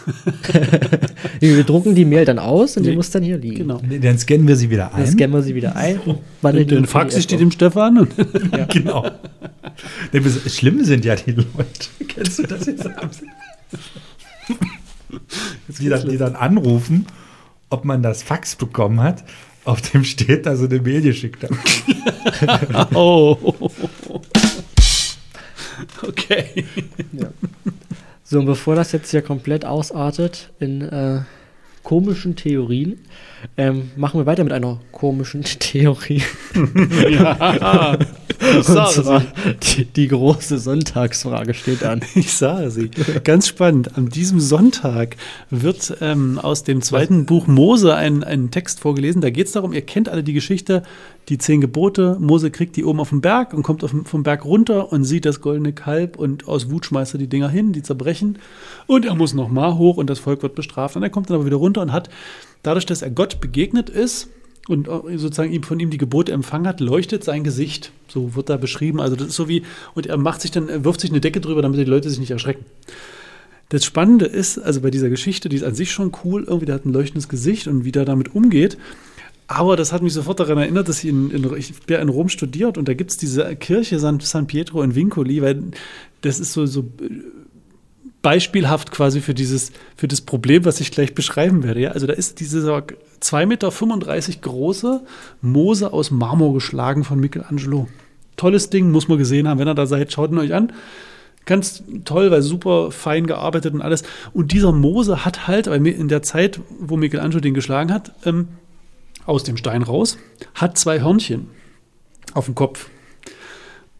wir drucken die Mail dann aus und die Nee. muss dann hier liegen. Genau. Dann scannen wir sie wieder Dann ein. scannen wir sie wieder ein. und die dann faxe ich die dem Stefan. Und Genau. Nee, Schlimm sind ja die Leute. Kennst du das jetzt? die, dann, die dann anrufen, ob man das Fax bekommen hat, auf dem steht, dass sie eine Mail geschickt haben. oh. Okay. So, und bevor das jetzt hier komplett ausartet in äh, komischen Theorien, ähm, machen wir weiter mit einer komischen Theorie. Ja. Ich Und sage zwar die, die große Sonntagsfrage steht an. Ich sage sie. Ganz spannend. An diesem Sonntag wird ähm, aus dem zweiten Buch Mose ein, ein Text vorgelesen. Da geht es darum, ihr kennt alle die Geschichte, die zehn Gebote. Mose kriegt die oben auf dem Berg und kommt auf, vom Berg runter und sieht das goldene Kalb und aus Wut schmeißt er die Dinger hin, die zerbrechen. Und er muss nochmal hoch und das Volk wird bestraft. Und er kommt dann aber wieder runter und hat, dadurch, dass er Gott begegnet ist, und sozusagen ihm von ihm die Gebote empfangen hat, leuchtet sein Gesicht. So wird da beschrieben. Also das ist so wie, und er macht sich dann, er wirft sich eine Decke drüber, damit die Leute sich nicht erschrecken. Das Spannende ist, also bei dieser Geschichte, die ist an sich schon cool, irgendwie der hat ein leuchtendes Gesicht und wie der damit umgeht. Aber das hat mich sofort daran erinnert, dass ich in, in, ich in Rom studiert und da gibt es diese Kirche San, San Pietro in Vincoli, weil das ist so, so beispielhaft quasi für dieses, für das Problem, was ich gleich beschreiben werde. Ja? Also da ist dieser 2,35 Meter große Mose aus Marmor geschlagen von Michelangelo. Tolles Ding, muss man gesehen haben. Wenn ihr da seid, schaut ihn euch an. Ganz toll, weil super fein gearbeitet und alles. Und dieser Mose hat halt, weil in der Zeit, wo Michelangelo den geschlagen hat, ähm, aus dem Stein raus, hat zwei Hörnchen auf dem Kopf.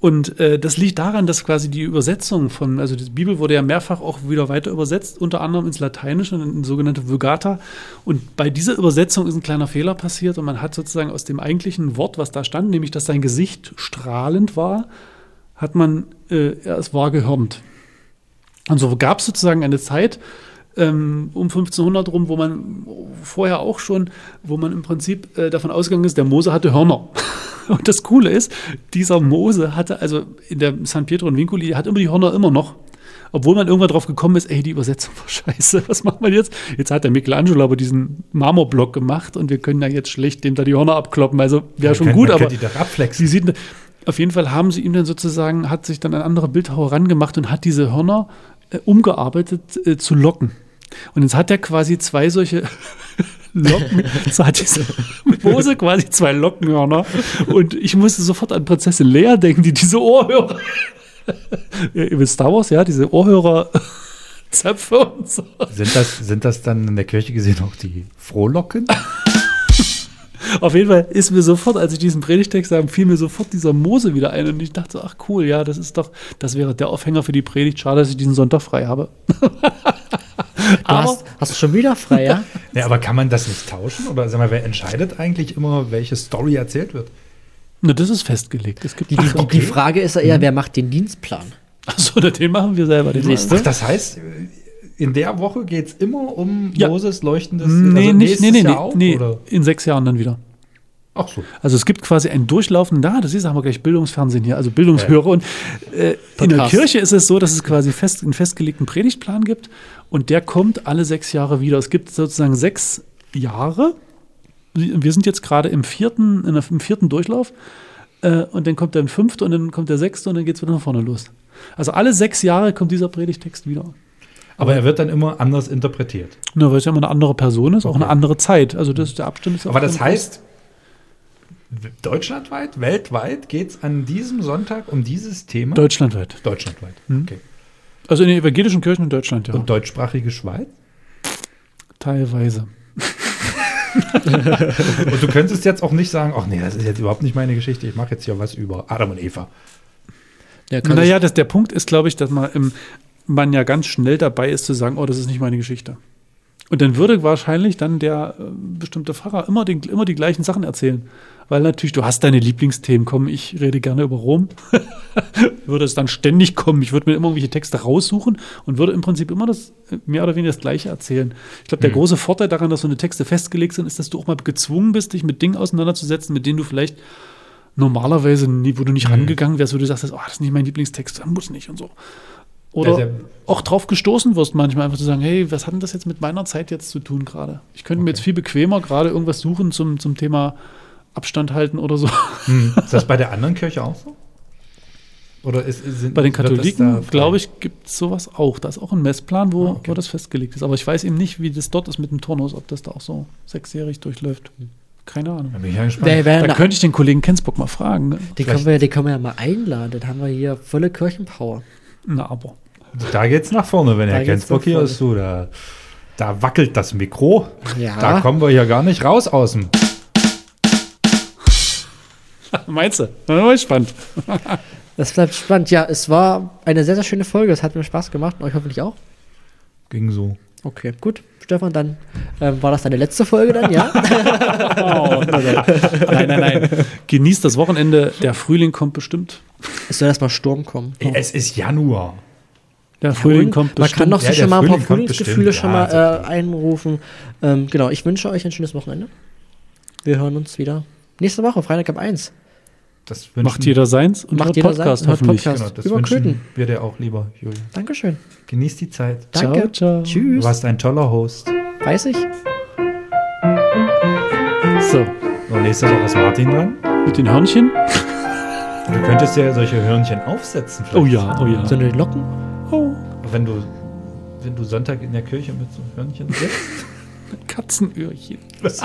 Und äh, das liegt daran, dass quasi die Übersetzung von, also die Bibel wurde ja mehrfach auch wieder weiter übersetzt, unter anderem ins Lateinische, in sogenannte Vulgata. Und bei dieser Übersetzung ist ein kleiner Fehler passiert und man hat sozusagen aus dem eigentlichen Wort, was da stand, nämlich dass sein Gesicht strahlend war, hat man, äh, es war gehörnt. Und so gab es sozusagen eine Zeit, ähm, um 1500 rum, wo man vorher auch schon, wo man im Prinzip äh, davon ausgegangen ist, der Mose hatte Hörner. Und das Coole ist, dieser Mose hatte, also in der San Pietro und Vincoli, hat immer die Hörner immer noch. Obwohl man irgendwann drauf gekommen ist, ey, die Übersetzung war scheiße, was macht man jetzt? Jetzt hat der Michelangelo aber diesen Marmorblock gemacht und wir können ja jetzt schlecht dem da die Hörner abkloppen. Also wäre schon Man gut, kann aber die doch abflexen. Sie sieht, auf jeden Fall haben sie ihm dann sozusagen, hat sich dann ein anderer Bildhauer rangemacht und hat diese Hörner äh, umgearbeitet äh, zu Locken. Und jetzt hat er quasi zwei solche Locken, so hat diese Mose quasi zwei Lockenhörner. Und ich musste sofort an Prinzessin Lea denken, die diese Ohrhörer, wisst Star Wars, ja, diese Ohrhörer Zöpfe und so. Sind das, sind das dann in der Kirche gesehen auch die Frohlocken? Auf jeden Fall ist mir sofort, als ich diesen Predigtext sah, fiel mir sofort dieser Mose wieder ein und ich dachte, ach cool, ja, das ist doch, das wäre der Aufhänger für die Predigt. Schade, dass ich diesen Sonntag frei habe. Hast, hast du schon wieder frei, ja? Ja, aber kann man das nicht tauschen? Oder sag mal, wer entscheidet eigentlich immer, welche Story erzählt wird? Na, das ist festgelegt. Es gibt Die, Ach, okay. die Frage ist ja eher, wer macht den Dienstplan? Achso, den machen wir selber. Den Ach, das heißt, in der Woche geht es immer um Ja. Moses leuchtendes. Nee, also nicht, nee, nee, Jahr nee, auch, nee. In sechs Jahren dann wieder. Ach so. Also es gibt quasi ein Durchlaufen, da, das ist, haben wir gleich Bildungsfernsehen hier, also Bildungshörer. Und äh, in der. Kirche ist es so, dass es quasi fest, einen festgelegten Predigtplan gibt und der kommt alle sechs Jahre wieder. Es gibt sozusagen sechs Jahre. Wir sind jetzt gerade im vierten, in der, im vierten Durchlauf äh, und dann kommt der fünfte und dann kommt der sechste und dann geht es wieder nach vorne los. Also alle sechs Jahre kommt dieser Predigtext wieder. Aber er wird dann immer anders interpretiert. Nur weil es ja immer eine andere Person ist, auch Okay. eine andere Zeit. Also das, der Abstand ist Aber auch das heißt, deutschlandweit, weltweit geht es an diesem Sonntag um dieses Thema? deutschlandweit. Deutschlandweit. Hm. Okay. Also in den evangelischen Kirchen in Deutschland, ja. Und deutschsprachige Schweiz? Teilweise. Und du könntest jetzt auch nicht sagen, ach nee, das ist jetzt überhaupt nicht meine Geschichte, ich mache jetzt hier was über Adam und Eva. Kann Naja, das, der Punkt ist, glaube ich, dass man, im, man ja ganz schnell dabei ist zu sagen, oh, das ist nicht meine Geschichte. Und dann würde wahrscheinlich dann der äh, bestimmte Pfarrer immer, den, immer die gleichen Sachen erzählen. Weil natürlich, du hast deine Lieblingsthemen. Komm, ich rede gerne über Rom. würde es dann ständig kommen. Ich würde mir immer irgendwelche Texte raussuchen und würde im Prinzip immer das mehr oder weniger das Gleiche erzählen. Ich glaube, der Mhm. große Vorteil daran, dass so eine Texte festgelegt sind, ist, dass du auch mal gezwungen bist, dich mit Dingen auseinanderzusetzen, mit denen du vielleicht normalerweise, nie, wo du nicht Mhm. rangegangen wärst, wo du sagst, oh, das ist nicht mein Lieblingstext, das muss nicht und so. Oder Ja, der- auch drauf gestoßen wirst, manchmal einfach zu sagen, hey, was hat denn das jetzt mit meiner Zeit jetzt zu tun gerade? Ich könnte mir jetzt viel bequemer gerade irgendwas suchen zum, zum Thema Abstand halten oder so. Hm. Ist das bei der anderen Kirche auch so? Oder ist, sind, Bei den Katholiken, glaube ich, gibt es sowas auch. Da ist auch ein Messplan, wo, Ah, okay. wo das festgelegt ist. Aber ich weiß eben nicht, wie das dort ist mit dem Turnus, ob das da auch so sechsjährig durchläuft. Keine Ahnung. Da bin ich ja gespannt. Da könnte ich den Kollegen Kensbock mal fragen. Ne? die, können wir, die können wir ja mal einladen. Dann haben wir hier volle Kirchenpower. Na, aber. Da geht's nach vorne, wenn Da Kensbock nach hier ist. Da, da wackelt das Mikro. Ja. Da kommen wir hier gar nicht raus aus dem. Meinst du? Da bin ich gespannt. Das bleibt spannend. Ja, es war eine sehr, sehr schöne Folge. Es hat mir Spaß gemacht und euch hoffentlich auch. Ging so. Okay, gut. Stefan, dann ähm, war das deine letzte Folge dann, ja? Oh, nein, nein, nein. Genießt das Wochenende. Der Frühling kommt bestimmt. es soll erstmal Sturm kommen. Es ist Januar. Der Frühling Und kommt man bestimmt. kann doch Ja, schon mal ein paar Frühlingsgefühle schon Ja, mal ja äh, einrufen. Ähm, genau, ich wünsche euch ein schönes Wochenende. Wir hören uns wieder nächste Woche, Freitag ab 1. Das wünschen, Macht jeder seins und Macht hört jeder Podcast hört hoffentlich. Podcast. Genau, das Über wünschen Köthen. wir dir auch lieber, Julian. Dankeschön. Genieß die Zeit. Ciao, Danke. ciao. Tschüss. Du warst ein toller Host. Weiß ich. So, Und nächste Woche ist Martin dran. mit den Hörnchen. Du könntest ja solche Hörnchen aufsetzen. vielleicht. Oh ja, oh ja. So eine Locken. Oh, Wenn du, wenn du Sonntag in der Kirche mit so Hörnchen sitzt. Katzenöhrchen. Süß.